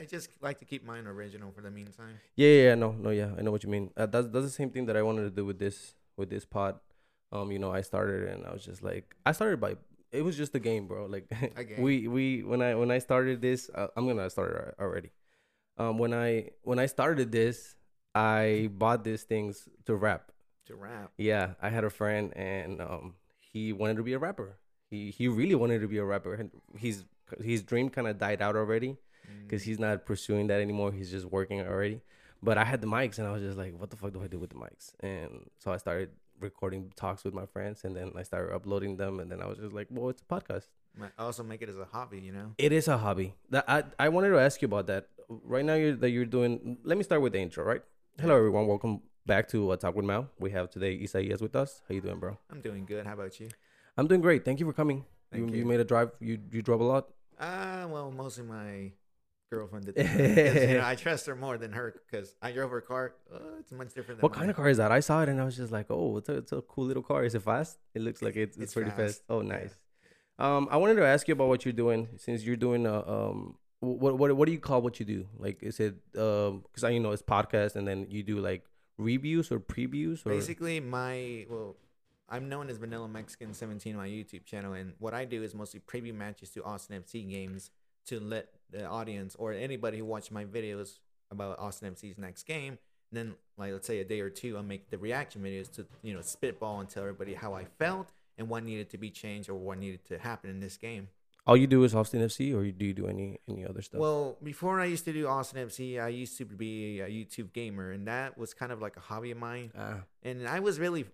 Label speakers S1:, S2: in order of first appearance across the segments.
S1: I just like to keep mine original for the meantime.
S2: Yeah, yeah, yeah, no, no, yeah, I know what you mean. Uh, that's that's the same thing that I wanted to do with this with this pod. Um, you know, I started and I was just like, I started by it was just a game, bro. Like
S1: game.
S2: we we when I when I started this, uh, I'm gonna start it already. Um, when I when I started this, I bought these things to rap.
S1: To rap.
S2: Yeah, I had a friend and um, he wanted to be a rapper. He he really wanted to be a rapper. And His his dream kind of died out already. Because he's not pursuing that anymore. He's just working already. But I had the mics and I was just like, what the fuck do I do with the mics? And so I started recording talks with my friends and then I started uploading them and then I was just like, well, it's a podcast.
S1: Might also make it as a hobby, you know.
S2: It is a hobby. That I, I wanted to ask you about that. Right now you're that you're doing let me start with the intro, right? Hello everyone, welcome back to uh, Talk with Mal. We have today Isaias with us. How you doing, bro?
S1: I'm doing good. How about you?
S2: I'm doing great. Thank you for coming.
S1: Thank
S2: you,
S1: you.
S2: you made a drive. You you drove a lot.
S1: Uh, well, mostly my girlfriend did. That. you know, I trust her more than her because I drove her car. Uh, it's much different. Than
S2: What kind of car is that? I saw it and I was just like, oh, it's a, it's a cool little car. Is it fast? It looks like it's, it's,
S1: It's
S2: pretty fast.
S1: fast.
S2: Oh,
S1: Yeah.
S2: nice. Um, I wanted to ask you about what you're doing since you're doing uh, um what what what do you call what you do? Like is it um because I you know it's podcast and then you do like reviews or previews or
S1: Basically, my well, I'm known as Vanilla Mexican 17 on my YouTube channel, and what I do is mostly preview matches to Austin FC games to let the audience or anybody who watched my videos about Austin FC's next game. Then, like let's say a day or two, I'll make the reaction videos to you know spitball and tell everybody how I felt and what needed to be changed or what needed to happen in this game.
S2: all you do is Austin FC or do you do any any other stuff?
S1: Well, before I used to do Austin FC, I used to be a YouTube gamer, and that was kind of like a hobby of mine.
S2: ah,
S1: And I was really,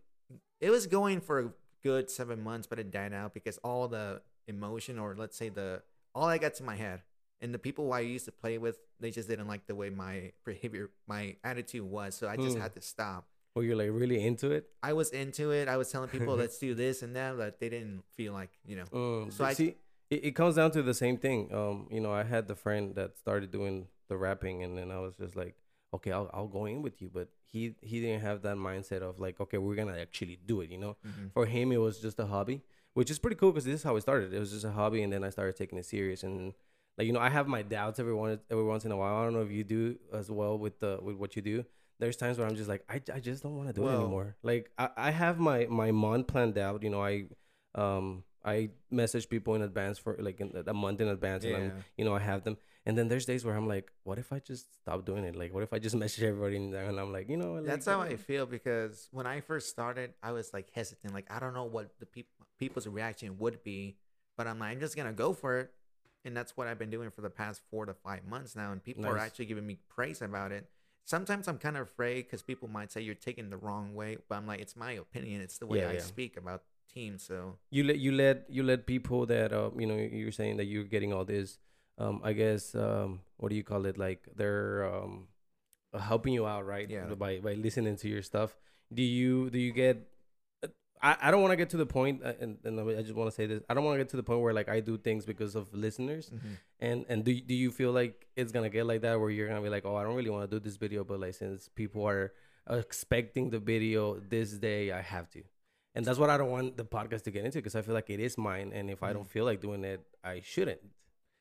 S1: it was going for a good seven months, but it died out because all the emotion, or let's say the, all I got to my head, and the people I used to play with, they just didn't like the way my behavior, my attitude was. So I just
S2: Hmm.
S1: had to stop.
S2: or you're like really into it.
S1: I was into it. I was telling people, let's do this and that, but they didn't feel like, you know,
S2: Um,
S1: So I-
S2: see, it, it comes down to the same thing. Um, you know, I had the friend that started doing the rapping, and then I was just like, okay, I'll I'll go in with you, but he he didn't have that mindset of like, okay, we're gonna actually do it. You know,
S1: Mhm.
S2: for him it was just a hobby, which is pretty cool because this is how it started. It was just a hobby, and then I started taking it serious and. Like you know, I have my doubts every one every once in a while. I don't know if you do as well with the with what you do. There's times where I'm just like, I, I just don't want to do it anymore. Like I, I have my my month planned out. You know, I um I message people in advance for like in, a month in advance, yeah. and I'm you know I have them. And then there's days where I'm like, what if I just stop doing it? Like, what if I just message everybody and and I'm like, you know, like,
S1: That's how I feel because when I first started, I was like hesitant. Like I don't know what the peop- people's reaction would be, but I'm like, I'm just gonna go for it, and that's what I've been doing for the past four to five months now. And people are actually giving me praise about it. Sometimes I'm kind of afraid because people might say you're taking the wrong way, but I'm like, it's my opinion. It's the way
S2: Yeah,
S1: I
S2: yeah.
S1: speak about teams. So
S2: you let you let you let people that uh you know you're saying that you're getting all this um i guess um what do you call it like they're um helping you out right
S1: Yeah.
S2: by by listening to your stuff do you do you get I, I don't want to get to the point uh, and, and I just want to say this. I don't want to get to the point where like I do things because of listeners. And and do, do you feel like it's gonna get like that where you're gonna be like oh I don't really want to do this video but like since people are expecting the video this day I have to. And that's what I don't want the podcast to get into because I feel like it is mine, and if I don't feel like doing it, I shouldn't.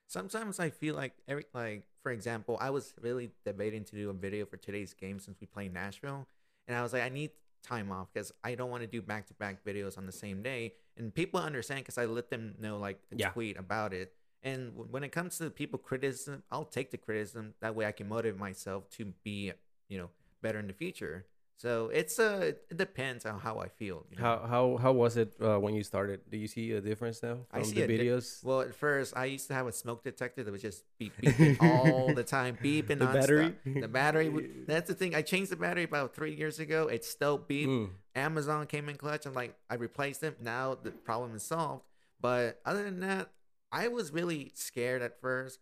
S1: sometimes I feel like every like for example, I was really debating to do a video for today's game since we play Nashville, and I was like, I need time off because I don't want to do back to back videos on the same day, and people understand because I let them know like a
S2: Yeah.
S1: tweet about it. And w- when it comes to people criticism, I'll take the criticism. That way, I can motivate myself to be, you know, better in the future. So it's uh, it depends on how I feel. You know?
S2: How how how was it uh, when you started? Do you see a difference now
S1: I
S2: from
S1: see
S2: the
S1: a di-
S2: videos?
S1: Well, at first, I used to have a smoke detector that was just beep beeping all the time, beeping.
S2: The
S1: nonstop.
S2: battery?
S1: The battery. would- That's the thing. I changed the battery about three years ago. It still beep.
S2: Mm.
S1: Amazon came in clutch. I'm like, I replaced it. Now the problem is solved. But other than that, I was really scared at first.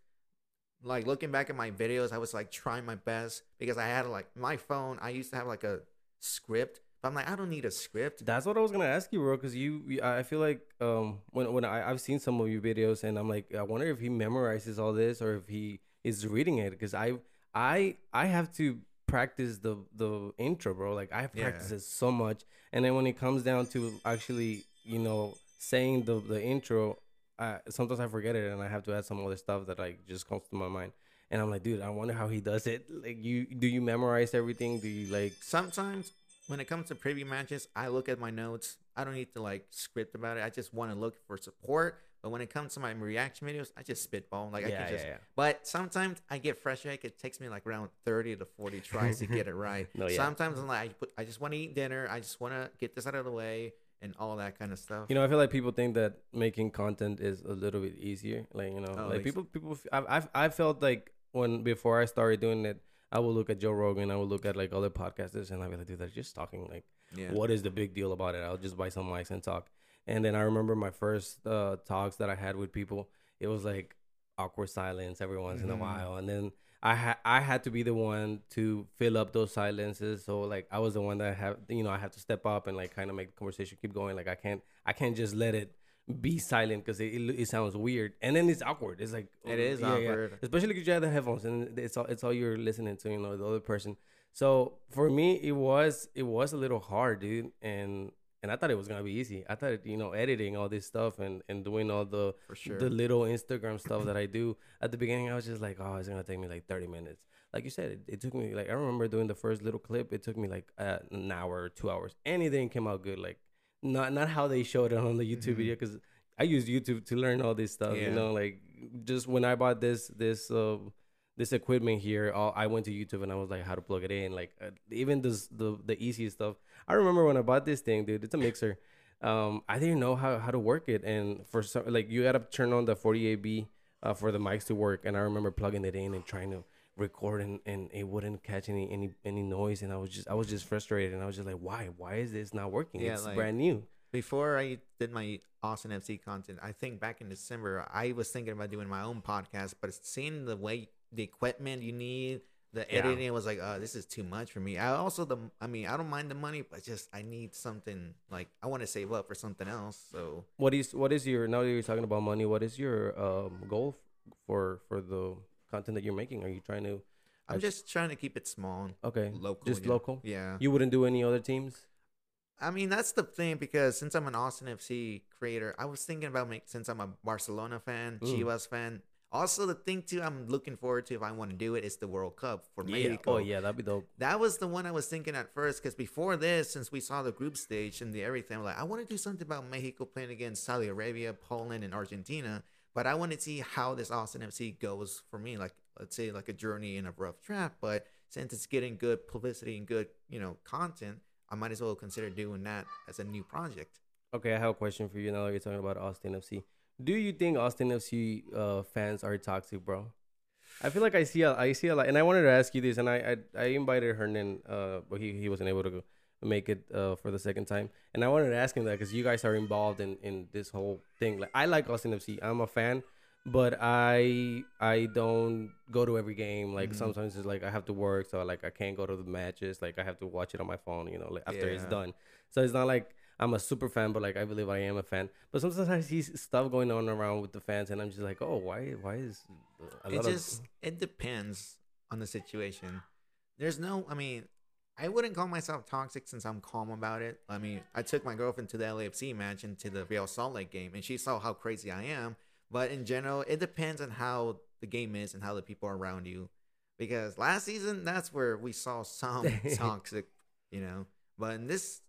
S1: Like looking back at my videos, I was like trying my best because I had like my phone. I used to have like a script, but I'm like, I don't need a script.
S2: That's what I was gonna ask you, bro. Because you, I feel like um when when I I've seen some of your videos and I'm like, I wonder if he memorizes all this or if he is reading it. Because I I I have to practice the the intro, bro. Like I have
S1: Yeah.
S2: practiced it so much, and then when it comes down to actually, you know, saying the the intro, uh, sometimes I forget it and I have to add some other stuff that like just comes to my mind. And I'm like, dude, I wonder how he does it. Like, you do you memorize everything? Do you like?
S1: Sometimes when it comes to preview matches, I look at my notes. I don't need to like script about it. I just want to look for support. But when it comes to my reaction videos, I just spitball. Like I
S2: Yeah,
S1: can just.
S2: yeah, yeah.
S1: But sometimes I get frustrated. It takes me like around thirty to forty tries to get it right.
S2: No, yeah.
S1: Sometimes I'm like, I, put, I just want to eat dinner. I just want to get this out of the way and all that kind of stuff.
S2: You know, I feel like people think that making content is a little bit easier. Like, you know,
S1: Oh,
S2: like people, people. I've, I've, I felt like when before I started doing it, I would look at Joe Rogan, I would look at like other podcasters, and I'd be like, dude, they're just talking. Like,
S1: yeah.
S2: what is the big deal about it? I'll just buy some mics and talk. And then I remember my first uh, talks that I had with people. It was like awkward silence every once in a
S1: Mhm.
S2: while, and then I had I had to be the one to fill up those silences. So like I was the one that have you know I have to step up and like kind of make the conversation keep going. Like I can't I can't just let it be silent because it, it, it sounds weird and then it's awkward. It's like
S1: It is
S2: yeah, yeah.
S1: awkward.
S2: especially because you have the headphones and it's all it's all you're listening to. You know the other person. So for me, it was it was a little hard, dude, and and I thought it was gonna be easy. I thought you know editing all this stuff and and doing all the
S1: For sure.
S2: the little Instagram stuff that I do at the beginning. I was just like, oh, it's gonna take me like thirty minutes. Like you said, it, it took me like I remember doing the first little clip. It took me like uh, an hour two hours. Anything came out good. Like not not how they showed it on the YouTube
S1: Mhm.
S2: video because I use YouTube to learn all this stuff. You know, like just when I bought this this uh, this equipment here, all, I went to YouTube and I was like, how to plug it in. Like uh, even this the the easiest stuff. I remember when I bought this thing, dude. It's a mixer. Um, I didn't know how, how to work it, and for some like you gotta turn on the 48B uh, for the mics to work. And I remember plugging it in and trying to record, and, it wouldn't catch any any any noise. And I was just I was just frustrated, and I was just like, why why is this not working?
S1: Yeah,
S2: it's
S1: like-
S2: brand new.
S1: Before I did my Austin FC content, I think back in December, I was thinking about doing my own podcast, but seeing the way the equipment you need, the
S2: Yeah.
S1: editing was like, oh, this is too much for me. I also the, I mean, I don't mind the money, but just I need something like I want to save up for something else. So
S2: What is what is your now that you're talking about money? What is your um, goal for for the content that you're making? Are you trying to
S1: I'm just trying to keep it small,
S2: okay
S1: local,
S2: just local?
S1: Yeah.
S2: You wouldn't do any other teams?
S1: I mean, that's the thing because since I'm an Austin FC creator, I was thinking about make since I'm a Barcelona fan,
S2: Mm.
S1: Chivas fan. Also, the thing too, I'm looking forward to if I want to do it is the World Cup for
S2: Yeah.
S1: Mexico.
S2: Oh yeah, that'd be dope.
S1: That was the one I was thinking at first because before this, since we saw the group stage and the everything, I'm like, I want to do something about Mexico playing against Saudi Arabia, Poland, and Argentina. But I want to see how this Austin FC goes for me. Like, let's say, like a journey in a rough draft. But since it's getting good publicity and good, you know, content, I might as well consider doing that as a new project.
S2: Okay, I have a question for you now that you're talking about Austin FC. Do you think Austin FC uh, fans are toxic, bro? I feel like I see a, I see a lot, and I wanted to ask you this, and I I, I invited Hernan, uh, but he, he wasn't able to go, make it uh, for the second time, and I wanted to ask him that because you guys are involved in in this whole thing. Like I like Austin FC, I'm a fan, but I I don't go to every game. Like
S1: Mhm.
S2: sometimes it's like I have to work, so like I can't go to the matches. Like I have to watch it on my phone, you know, like after it's done. So it's not like I'm a super fan, but like I believe I am a fan. But sometimes I see stuff going on around with the fans, and I'm just like, oh, why? Why is a
S1: it
S2: lot
S1: just it depends on the situation. There's no, I mean, I wouldn't call myself toxic since I'm calm about it. I mean, I took my girlfriend to the LAFC match and to the Real Salt Lake game, and she saw how crazy I am. But in general, it depends on how the game is and how the people are around you. Because last season, that's where we saw some toxic, you know. But in this,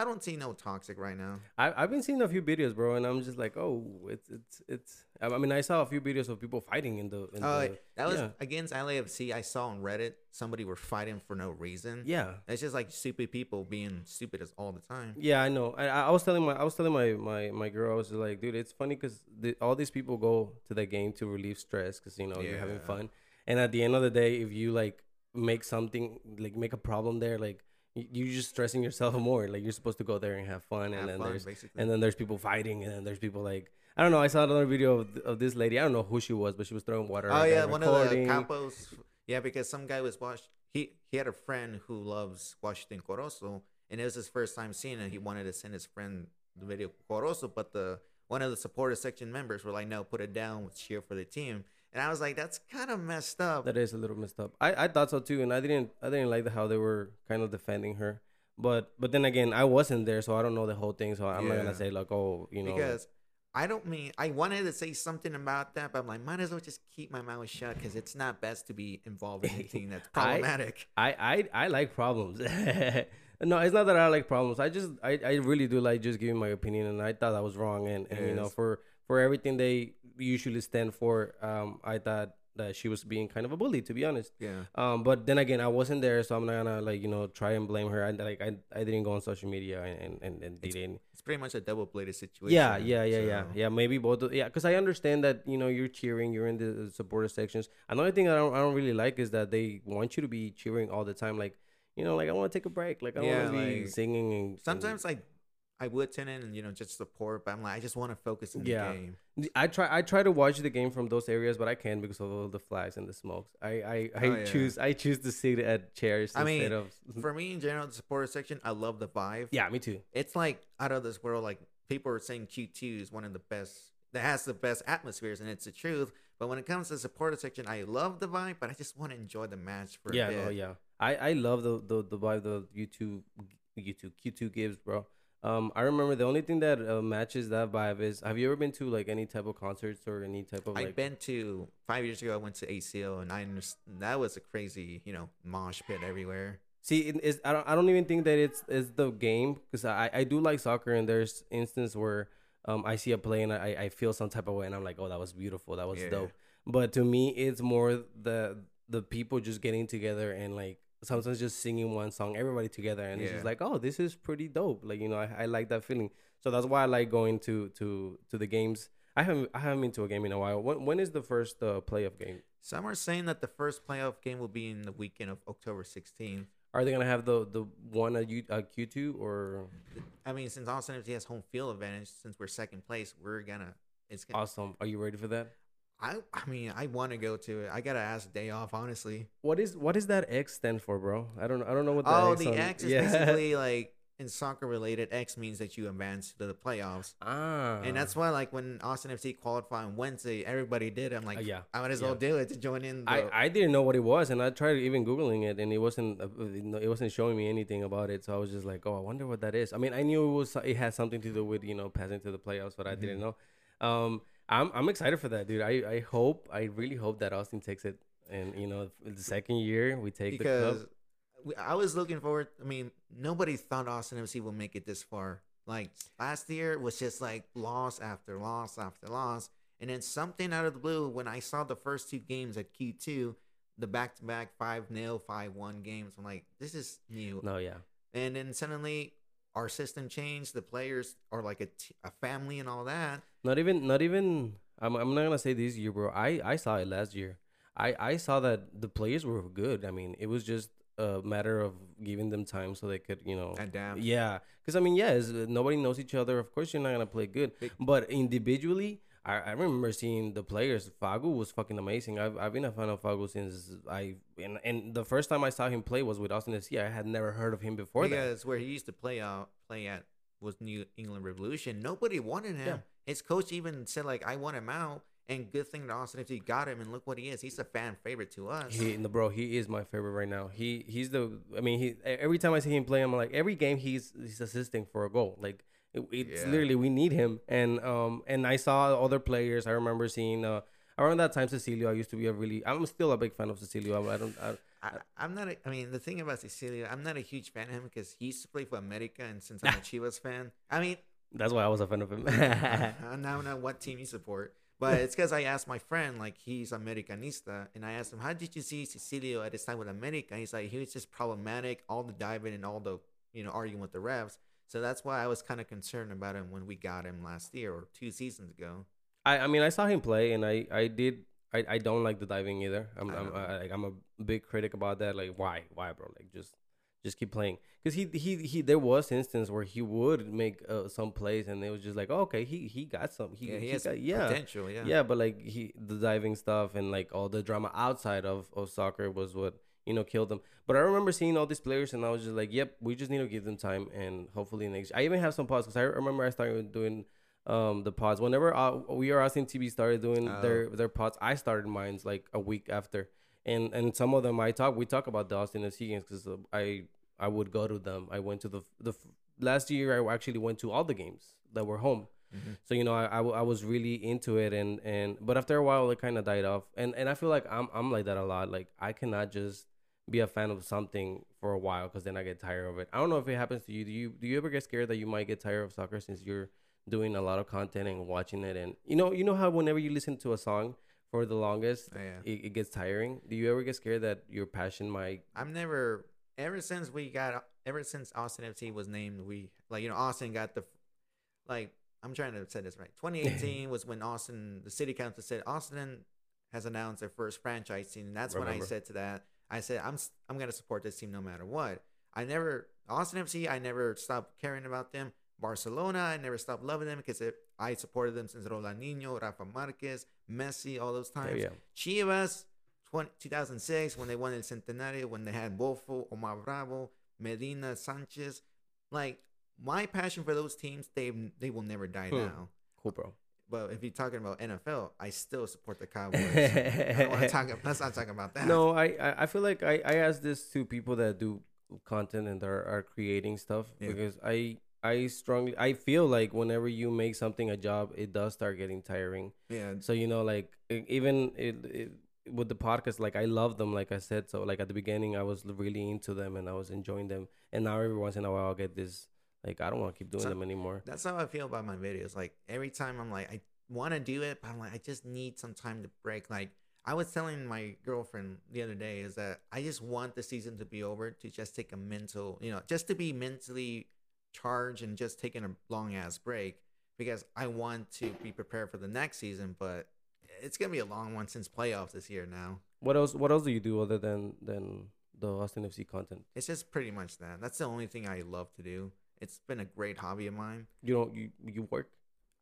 S1: I don't see no toxic right now.
S2: I I've been seeing a few videos, bro, and I'm just like, oh, it's it's it's. I mean, I saw a few videos of people fighting in the. In
S1: Oh,
S2: the
S1: that was
S2: yeah.
S1: against LAFC. I saw on Reddit somebody were fighting for no reason.
S2: yeah.
S1: It's just like stupid people being stupid as all the time.
S2: Yeah, I know. I, I was telling my I was telling my my my girl I was just like, dude, it's funny because the, all these people go to the game to relieve stress because you know you're having fun, and at the end of the day, if you like make something like make a problem there, like you're just stressing yourself more. Like you're supposed to go there and have fun, and
S1: Have
S2: then
S1: fun,
S2: there's
S1: basically.
S2: and then there's people fighting, and then there's people like I don't know. I saw another video of, of this lady. I don't know who she was, but she was throwing water.
S1: oh
S2: at
S1: yeah, one of the
S2: recording.
S1: capos. Yeah, because some guy was watched. He he had a friend who loves Washington Corozo, and it was his first time seeing it. He wanted to send his friend the video Corozo, but the one of the supporter section members were like, "No, put it down. Cheer for the team." And I was like, "That's kind of messed up."
S2: That is a little messed up. I, I thought so too, and I didn't I didn't like how they were kind of defending her. But but then again, I wasn't there, so I don't know the whole thing. So I'm not gonna say like, oh, you know,
S1: because I don't mean I wanted to say something about that, but I'm like, might as well just keep my mouth shut because it's not best to be involved in anything that's problematic.
S2: I I I like problems. no, it's not that I like problems. I just I, I really do like just giving my opinion, and I thought I was wrong. And, and you know, for for everything they usually stand for, um, I thought that she was being kind of a bully, to be honest.
S1: yeah.
S2: Um, but then again, I wasn't there, so I'm not gonna like you know try and blame her. I like I, I didn't go on social media and and and, and didn't.
S1: It's pretty much a double bladed situation.
S2: Yeah, yeah, yeah, yeah,
S1: so-
S2: yeah. Maybe both. of- Yeah, because I understand that you know you're cheering, you're in the supporter sections. Another thing I don't, I don't really like is that they want you to be cheering all the time. Like, you know, like I want to take a break. Like I
S1: Yeah,
S2: want to be
S1: like,
S2: singing and and-
S1: Sometimes like I would tune in and you know just support, but I'm like I just want to focus in the
S2: Yeah.
S1: game.
S2: I try I try to watch the game from those areas, but I can't because of all the flags and the smokes. I I, I
S1: Oh, yeah.
S2: choose I choose to sit at chairs
S1: I mean,
S2: instead of
S1: For me in general, the supporter section, I love the vibe.
S2: yeah, me too.
S1: It's like out of this world. Like people are saying Q2 is one of the best that has the best atmospheres, and it's the truth. But when it comes to the supporter section, I love the vibe, but I just want to enjoy the match for
S2: yeah,
S1: a bit.
S2: no, yeah. I I love the the the vibe the YouTube YouTube Q2 gives, bro. Um, I remember the only thing that uh, matches that vibe is. Have you ever been to like any type of concerts or any type of
S1: I've been to five years ago. I went to ACL, and I that was a crazy, you know, mosh pit everywhere.
S2: See, it is I don't I don't even think that it's it's the game because I I do like soccer and there's instance where um I see a play and I I feel some type of way and I'm like oh that was beautiful that was
S1: Yeah.
S2: dope. But to me, it's more the the people just getting together and like sometimes just singing one song, everybody together, and it's just like, oh, this is pretty dope. Like you know, I, I like that feeling. So that's why I like going to to to the games. I haven't I haven't been to a game in a while. When when is the first uh, playoff game?
S1: Some are saying that the first playoff game will be in the weekend of October 16th.
S2: Are they gonna have the the one at U, uh, Q two or
S1: I mean, since Austin FC has home field advantage, since we're second place, we're gonna. It's gonna.
S2: awesome? Are you ready for that?
S1: I I mean, I want to go to it. I gotta ask day off, honestly.
S2: What is what is that X stand for, bro? I don't I don't know what the
S1: Oh,
S2: X
S1: the
S2: on-
S1: X is
S2: yeah.
S1: basically like in soccer related. X means that you advance to the playoffs,
S2: ah,
S1: and that's why like when Austin FC qualified on Wednesday, everybody did. I'm like,
S2: Uh, yeah,
S1: I might as
S2: yeah.
S1: well do it to join in. The,
S2: I, I didn't know what it was, and I tried even googling it, and it wasn't uh, it wasn't showing me anything about it. So I was just like, oh, I wonder what that is. I mean, I knew it was it had something to do with you know passing to the playoffs, but I didn't know. Um, I'm I'm excited for that, dude. I I hope I really hope that Austin takes it, and you know the second year we take the
S1: because
S2: cup.
S1: we, I was looking forward. I mean, nobody thought Austin FC would make it this far. Like last year was just like loss after loss after loss, and then something out of the blue when I saw the first two games at Q two, the back to back five 0 five one games. I'm like, this is new.
S2: No, yeah,
S1: And then suddenly our system changed. The players are like a, t- a family and all that.
S2: Not even not even. I'm I'm not gonna say this year, bro. I I saw it last year. I I saw that the players were good. I mean, it was just a matter of giving them time so they could, you know,
S1: Adapt.
S2: Yeah, because I mean, yes, uh, nobody knows each other. Of course, you're not gonna play good, but individually, I, I remember seeing the players. Fagu was fucking amazing. I've, I've been a fan of Fagu since I and, and the first time I saw him play was with Austin FC. I had never heard of him before that.
S1: because where he used to play out play at was New England Revolution. Nobody wanted him.
S2: Yeah.
S1: His coach even said like, "I want him out." And good thing that Austin FC got him, and look what he is. He's a fan favorite to us.
S2: He, no, bro, he is my favorite right now. He he's the. I mean, he every time I see him play, I'm like every game he's he's assisting for a goal. Like it, it's
S1: Yeah.
S2: literally we need him. And um and I saw other players. I remember seeing uh around that time Cecilio. I used to be a really. I'm still a big fan of Cecilio. I, I don't. I,
S1: I, I'm not. A, I mean, the thing about Cecilio, I'm not a huge fan of him because he used to play for America, and since I'm a Chivas fan, I mean,
S2: that's why I was a fan of him.
S1: I now know what team you support. But it's because I asked my friend, like he's Americanista, and I asked him, "How did you see Cecilio at his time with America?" He's like, he was just problematic, all the diving and all the you know arguing with the refs. So that's why I was kind of concerned about him when we got him last year or two seasons ago.
S2: I, I mean, I saw him play, and I, I did. I, I don't like the diving either. I'm
S1: I
S2: I'm. I, like I'm a big critic about that. Like, why, why, bro? Like, just just keep playing. Cause he he he. There was instance where he would make uh, some plays, and it was just like, oh, okay, he he got some. He,
S1: yeah, he,
S2: he
S1: has
S2: got, yeah.
S1: potential. Yeah.
S2: yeah, But like he the diving stuff and like all the drama outside of of soccer was what you know killed them. But I remember seeing all these players, and I was just like, yep, we just need to give them time, and hopefully next. I even have some pods because I remember I started doing um the pods whenever uh, we are asking TV started doing
S1: Oh.
S2: their their pods. I started mine's like a week after, and and some of them I talk we talk about the Austin FC games because I I would go to them. I went to the the last year I actually went to all the games that were home.
S1: Mhm.
S2: So you know, I I was really into it, and and but after a while, it kind of died off, and and I feel like I'm I'm like that a lot. Like I cannot just be a fan of something for a while because then I get tired of it. I don't know if it happens to you. Do you do you ever get scared that you might get tired of soccer since you're doing a lot of content and watching it, and you know you know how whenever you listen to a song for the longest,
S1: yeah.
S2: it, it gets tiring. Do you ever get scared that your passion might?
S1: I'm never ever since we got ever since Austin FC was named, we like you know Austin got the like I'm trying to say this right. 2018 was when Austin the city council said Austin has announced their first franchise team, and that's when I said to that I said I'm I'm gonna support this team no matter what. I never Austin FC I never stopped caring about them. Barcelona I never stopped loving them because I supported them since Ronaldinho, Rafa Marquez, Messi, all those times.
S2: yeah.
S1: Chivas, 20, 2006, when they won El Centenario, when they had Bofo, Omar Bravo, Medina, Sanchez. Like, my passion for those teams, they they will never die
S2: Hmm.
S1: now.
S2: Cool, bro.
S1: But if you're talking about NFL, I still support the Cowboys. I don't want to talk. Let's not talk about that.
S2: No, I, I I feel like I, I ask this to people that do content and are, are creating stuff
S1: Yeah.
S2: because I I strongly I feel like whenever you make something a job, it does start getting tiring.
S1: Yeah.
S2: So you know, like even it, it with the podcast, like I love them, like I said. So like at the beginning, I was really into them and I was enjoying them, and now every once in a while, I'll get this like I don't want to keep doing
S1: So-
S2: them anymore.
S1: That's how I feel about my videos. Like every time I'm like, I want to do it, but I'm like, I just need some time to break. Like I was telling my girlfriend the other day is that I just want the season to be over to just take a mental, you know, just to be mentally charged and just taking a long ass break because I want to be prepared for the next season. But it's gonna be a long one since playoffs this year now.
S2: What else? What else do you do other than than the Austin FC content?
S1: It's just pretty much that. That's the only thing I love to do. It's been a great hobby of mine.
S2: You don't you you work?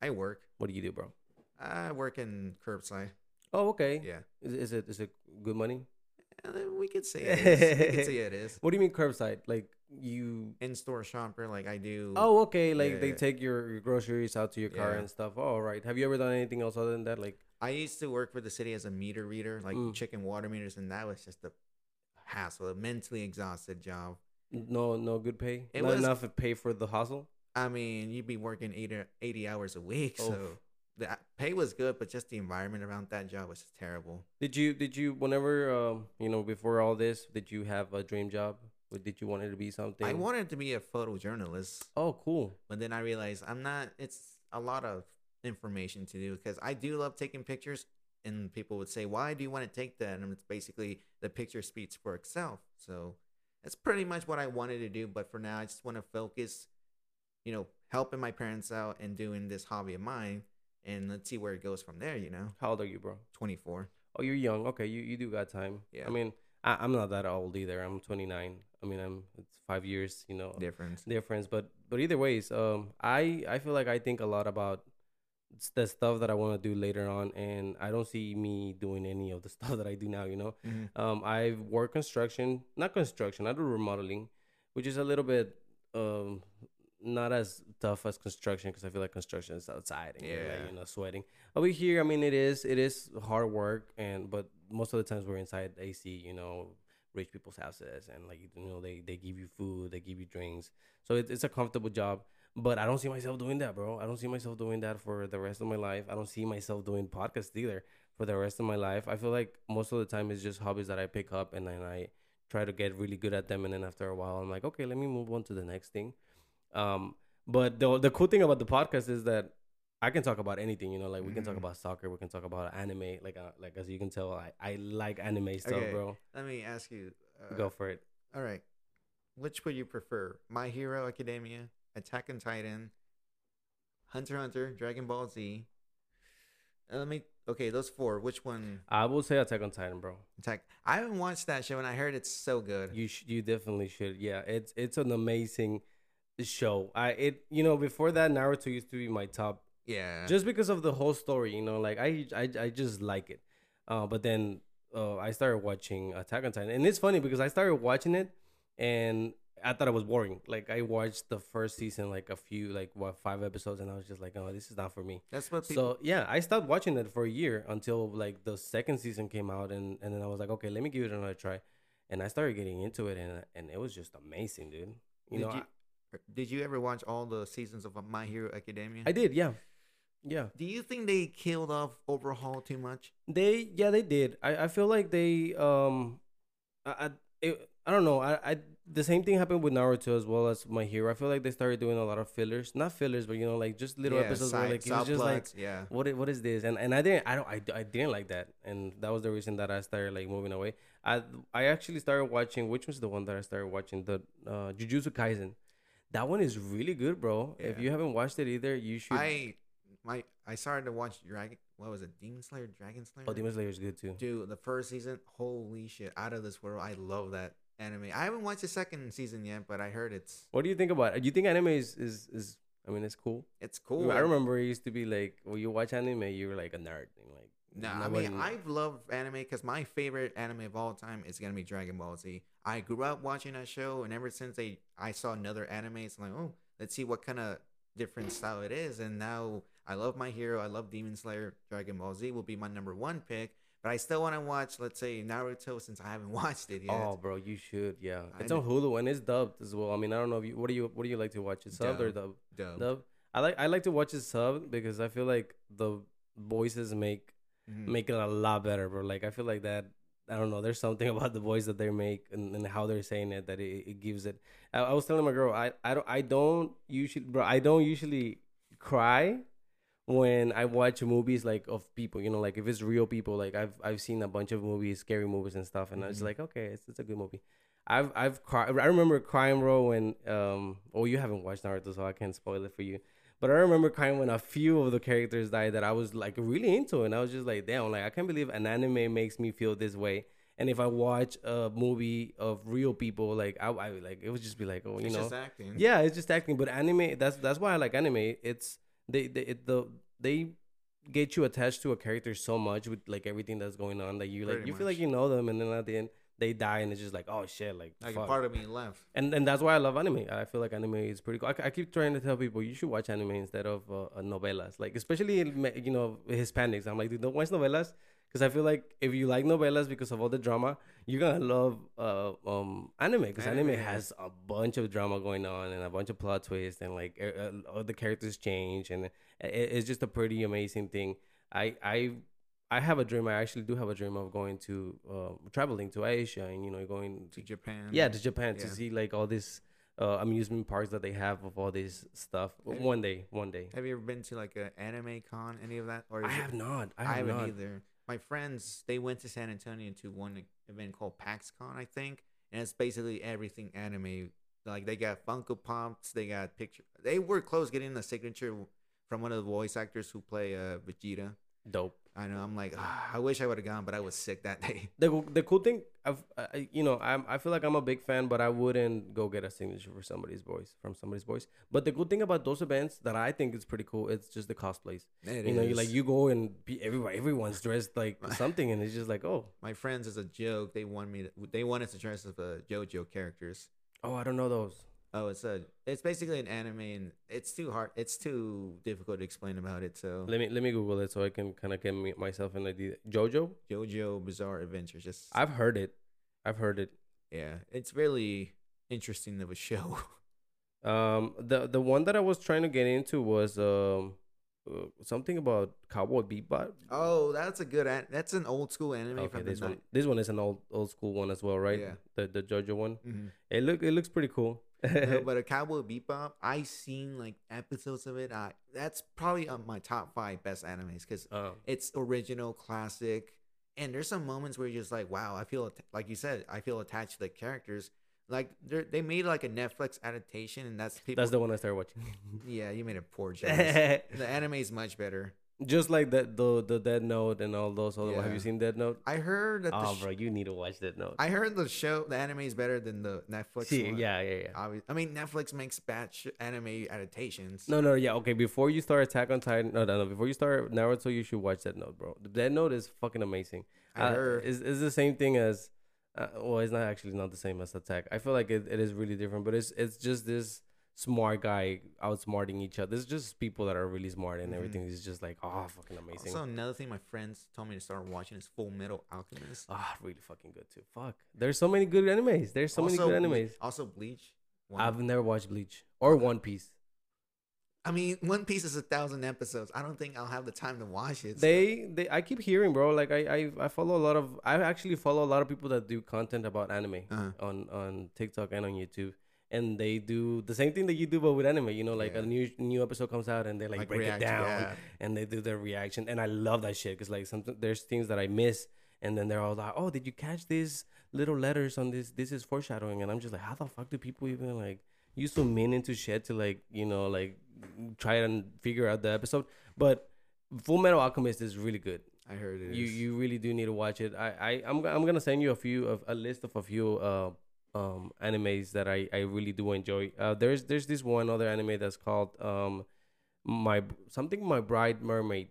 S1: I work.
S2: What do you do, bro?
S1: I work in curbside.
S2: Oh, okay.
S1: Yeah.
S2: Is, is it is it good money?
S1: Uh, we could say it is. we could say it is.
S2: What do you mean curbside? Like you?
S1: In-store shopper, like I do.
S2: Oh, okay. Like
S1: Yeah,
S2: they take your, your groceries out to your car
S1: Yeah.
S2: and stuff. Oh, all right. Have you ever done anything else other than that? Like
S1: I used to work for the city as a meter reader, like
S2: Mm.
S1: checking water meters, and that was just a hassle, a mentally exhausted job.
S2: no no good pay.
S1: It
S2: Not
S1: was-
S2: enough to pay for the hustle.
S1: I mean, you'd be working 80, 80 hours a week, so the pay was good, but just the environment around that job was just terrible.
S2: Did you did you whenever um you know before all this did you have a dream job? Or did you want it to be something?
S1: I wanted to be a photojournalist,
S2: Oh, cool.
S1: but then I realized I'm not. It's a lot of information to do because I do love taking pictures, and people would say, "Why do you want to take that?" And it's basically the picture speaks for itself. So that's pretty much what I wanted to do. But for now, I just want to focus, you know, helping my parents out and doing this hobby of mine, and let's see where it goes from there. You know,
S2: How old are you, bro?
S1: 24.
S2: Oh, you're young. Okay, you, you do got time.
S1: Yeah.
S2: I mean, I, I'm not that old either. I'm 29. I mean, I'm it's five years. You know,
S1: Difference.
S2: difference. But but either ways, um, I I feel like I think a lot about the stuff that I want to do later on, and I don't see me doing any of the stuff that I do now. You know,
S1: Mhm.
S2: um, I work construction, not construction. I do remodeling, which is a little bit um not as tough as construction because I feel like construction is outside and you're like,
S1: Yeah.
S2: you know sweating. Over here, I mean, it is it is hard work, and but most of the times we're inside AC, you know, rich people's houses, and like you know they they give you food, they give you drinks, so it, it's a comfortable job. But I don't see myself doing that, bro. I don't see myself doing that for the rest of my life. I don't see myself doing podcast either for the rest of my life. I feel like most of the time it's just hobbies that I pick up and then I try to get really good at them and then after a while I'm like, okay, let me move on to the next thing. Um but the the cool thing about the podcast is that I can talk about anything, you know, like we can talk
S1: Mhm.
S2: about soccer, we can talk about anime, like uh, like as you can tell, I, I like anime stuff,
S1: Okay.
S2: bro.
S1: Let me ask you. Uh,
S2: Go for it.
S1: All right. Which would you prefer? My Hero Academia, Attack on Titan, Hunter x Hunter, Dragon Ball Z. Uh, let me. Okay, those four. Which one?
S2: I will say Attack on Titan, bro.
S1: Attack. I haven't watched that show, and I heard it's so good.
S2: You sh- you definitely should. Yeah, it's it's an amazing show. I it you know before that Naruto used to be my top
S1: yeah.
S2: just because of the whole story you know like i i, I just like it uh but then uh i started watching attack on titan and it's funny because i started watching it and i thought it was boring like i watched the first season like a few like what five episodes and i was just like oh this is not for me
S1: That's what people.
S2: so yeah i stopped watching it for a year until like the second season came out and and then i was like okay let me give it another try and i started getting into it and and it was just amazing dude you
S1: did
S2: know
S1: you, did you ever watch all the seasons of My Hero Academia?
S2: I, I did yeah Yeah.
S1: Do you think they killed off Overhaul too much?
S2: They yeah they did. I, I feel like they um I I, it, I don't know. I, I the same thing happened with Naruto as well as My Hero. I feel like they started doing a lot of fillers, not fillers, but you know like just little
S1: Yeah,
S2: episodes where like it was just like
S1: yeah.
S2: what what is this? And and I didn't I don't I, I didn't like that, and that was the reason that I started like moving away. I I actually started watching which was the one that I started watching the uh, Jujutsu Kaisen. That one is really good, bro. If you haven't watched it either, you should.
S1: I my I started to watch Dragon. What was it? Demon Slayer, Dragon Slayer.
S2: oh, Demon Slayer is good too.
S1: Dude, the first season, holy shit, out of this world. I love that anime. I haven't watched the second season yet, but I heard it's
S2: What do you think about it? Do you think anime is is, is I mean it's cool?
S1: it's cool.
S2: I remember it used to be like when you watch anime, you were like a nerd. and, Like
S1: No, I mean I've loved anime because my favorite anime of all time is gonna be Dragon Ball Z. I grew up watching that show, and ever since they I saw another anime, it's like oh, let's see what kind of different style it is. And now I love my hero. I love Demon Slayer. Dragon Ball Z will be my number one pick. But I still want to watch, let's say Naruto, since I haven't watched it yet.
S2: Oh, bro, you should. Yeah,
S1: I
S2: it's on Hulu and it's dubbed as well. I mean, I don't know if you. What do you What do you like to watch? It's subbed or
S1: Dub.
S2: dub?
S1: Dope.
S2: Dub. I like I like to watch it sub because I feel like the voices make
S1: Mhm.
S2: make it a lot better, bro. Like I feel like that. I don't know. There's something about the voice that they make and, and how they're saying it that it, it gives it. I, I was telling my girl, I, I don't I don't usually, bro. I don't usually cry when I watch movies like of people. You know, like if it's real people. Like I've I've seen a bunch of movies, scary movies and stuff, and I was
S1: Mhm.
S2: like, okay, it's, it's a good movie. I've I've cried. I remember crying, bro, when um. Oh, you haven't watched Naruto, so I can't spoil it for you. But I remember crying when a few of the characters died that I was like really into, and I was just like, damn, like I can't believe an anime makes me feel this way. And if I watch a movie of real people, like I, I like it would just be like, oh, you
S1: It's
S2: know,
S1: just acting.
S2: yeah, it's just acting. But anime, that's that's why I like anime. It's they they it, the they get you attached to a character so much with like everything that's going on that you like
S1: Pretty
S2: you feel like you know them, and then at the end they die, and it's just like oh shit, like,
S1: Like
S2: fuck.
S1: a part of me left.
S2: and and that's why I love anime. I feel like anime is pretty cool. I, I keep trying to tell people you should watch anime instead of uh, uh, novelas, like especially in, you know Hispanics. I'm like, dude, don't watch novelas because I feel like if you like novelas because of all the drama, you're gonna love uh, um anime because anime.
S1: Anime.
S2: has a bunch of drama going on and a bunch of plot twists and like uh, all the characters change and it, it's just a pretty amazing thing. I I I have a dream. I actually do have a dream of going to uh, traveling to Asia and you know going
S1: To Japan.
S2: yeah to japan to see like all this uh, amusement parks that they have of all this stuff
S1: Have-
S2: one day one day
S1: Have you ever been to like an anime con, any of that? Or
S2: i
S1: is it-
S2: have not i
S1: I,
S2: have
S1: haven't
S2: not
S1: either. My friends, they went to San Antonio to one event called PAX Con, I think, and it's basically everything anime. Like they got Funko Pops, they got picture. They were close getting a signature from one of the voice actors who play uh, Vegeta.
S2: dope
S1: I know. I'm like, ah, I wish I would have gone, but I was sick that day.
S2: the, the cool thing I've, I, you know I'm, i feel like i'm a big fan but i wouldn't go get a signature for somebody's voice from somebody's voice but the good thing about those events that i think is pretty cool it's just the cosplays
S1: It
S2: you know you like you go and be everybody everyone's dressed like something and it's just like oh
S1: My friends, is a joke, they want me. To, they wanted to dress as the JoJo characters.
S2: oh i don't know those
S1: Oh, it's a. It's basically an anime, and it's too hard. It's too difficult to explain about it. So
S2: let me let me google it so i can kind of get me, myself an idea jojo
S1: JoJo Bizarre Adventure. Just
S2: i've heard it i've heard it
S1: yeah, it's really interesting of a show.
S2: Um, the the one that I was trying to get into was um uh, something about Cowboy Bebop.
S1: oh, that's a good. An- that's an old school anime
S2: Okay,
S1: from the
S2: this one
S1: night.
S2: this one is an old old school one as well, right?
S1: Yeah.
S2: The the JoJo one.
S1: Mhm.
S2: It look it looks pretty cool.
S1: No, but a Cowboy Bebop, I seen like episodes of it. I that's probably on my top five best animes because
S2: Oh.
S1: it's original, classic, and there's some moments where you're just like, wow, I feel like you said, I feel attached to the characters. Like they they made like a Netflix adaptation, and that's people.
S2: That's the one I started watching.
S1: yeah, you made a poor choice. the anime is much better.
S2: Just like that the the Death Note and all those other. Have you seen Death Note?
S1: I heard that.
S2: Oh,
S1: sh-
S2: bro, you need to watch Death Note.
S1: I heard the show, the anime is better than the Netflix.
S2: See,
S1: one.
S2: yeah, yeah, yeah.
S1: Obvi- I mean, Netflix makes bad sh- anime adaptations.
S2: No, no, yeah, okay. Before you start Attack on Titan, no, no, no. Before you start Naruto, you should watch Death Note, bro. The Death Note is fucking amazing.
S1: I
S2: Uh,
S1: heard.
S2: It's, it's the same thing as, uh, well, it's not actually not the same as Attack. I feel like it, it is really different, but it's it's just this smart guy outsmarting each other. It's just people that are really smart and
S1: Mhm.
S2: everything is just like, oh, fucking amazing.
S1: Also, another thing my friends told me to start watching is Full Metal Alchemist.
S2: Ah, really fucking good too. Fuck. There's so many good animes. There's so many good animes.
S1: Also, Bleach. One-
S2: I've never watched Bleach or One Piece.
S1: I mean, One Piece is a thousand episodes. I don't think I'll have the time to watch it. so-
S2: They, they, I keep hearing, bro. Like I, I, I follow a lot of, I actually follow a lot of people that do content about anime
S1: Uh-huh.
S2: on on TikTok and on YouTube, and they do the same thing that you do, but with anime. You know, like
S1: Yeah.
S2: a new new episode comes out and they like,
S1: Like
S2: break
S1: react,
S2: it down
S1: yeah.
S2: and they do their reaction, and I love that shit because like something there's things that I miss, and then they're all like, oh, did you catch these little letters on this? This is foreshadowing, and I'm just like, how the fuck do people even like use so mean into shit to like you know like try and figure out the episode, but. Full Metal Alchemist is really good
S1: I heard it.
S2: you
S1: is.
S2: you really do need to watch it. I I I'm I'm gonna send you a few of a list of a few uh um animes that I I really do enjoy. Uh, there's there's this one other anime that's called um my something my bride mermaid.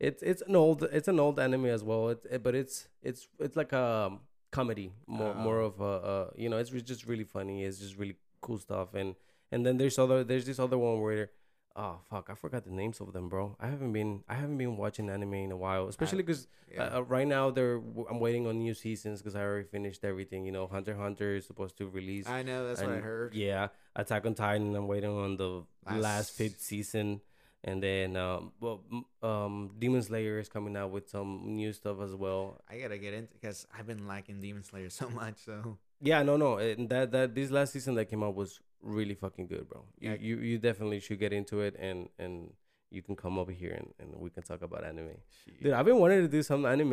S2: It's it's an old it's an old anime as well. It's it, but it's it's it's like a comedy more more
S1: Oh.
S2: of a uh you know it's just really funny. It's just really cool stuff and and then there's other there's this other one where oh fuck I forgot the names of them bro. I haven't been I haven't been watching anime in a while especially because
S1: yeah.
S2: uh, uh, right now they're I'm waiting on new seasons because I already finished everything. You know, Hunter Hunter is supposed to release.
S1: I know that's what I heard.
S2: Yeah, Attack on Titan. I'm waiting on the last,
S1: Last-
S2: fifth season, and then um, well, um, Demon Slayer is coming out with some new stuff as well.
S1: I gotta get into because I've been liking Demon Slayer so much. So
S2: Yeah, no, no, and that that this last season that came out was really fucking good, bro. You
S1: Yeah.
S2: you, you definitely should get into it, and and you can come over here and, and we can talk about anime. Dude, I've been wanting to do some anime,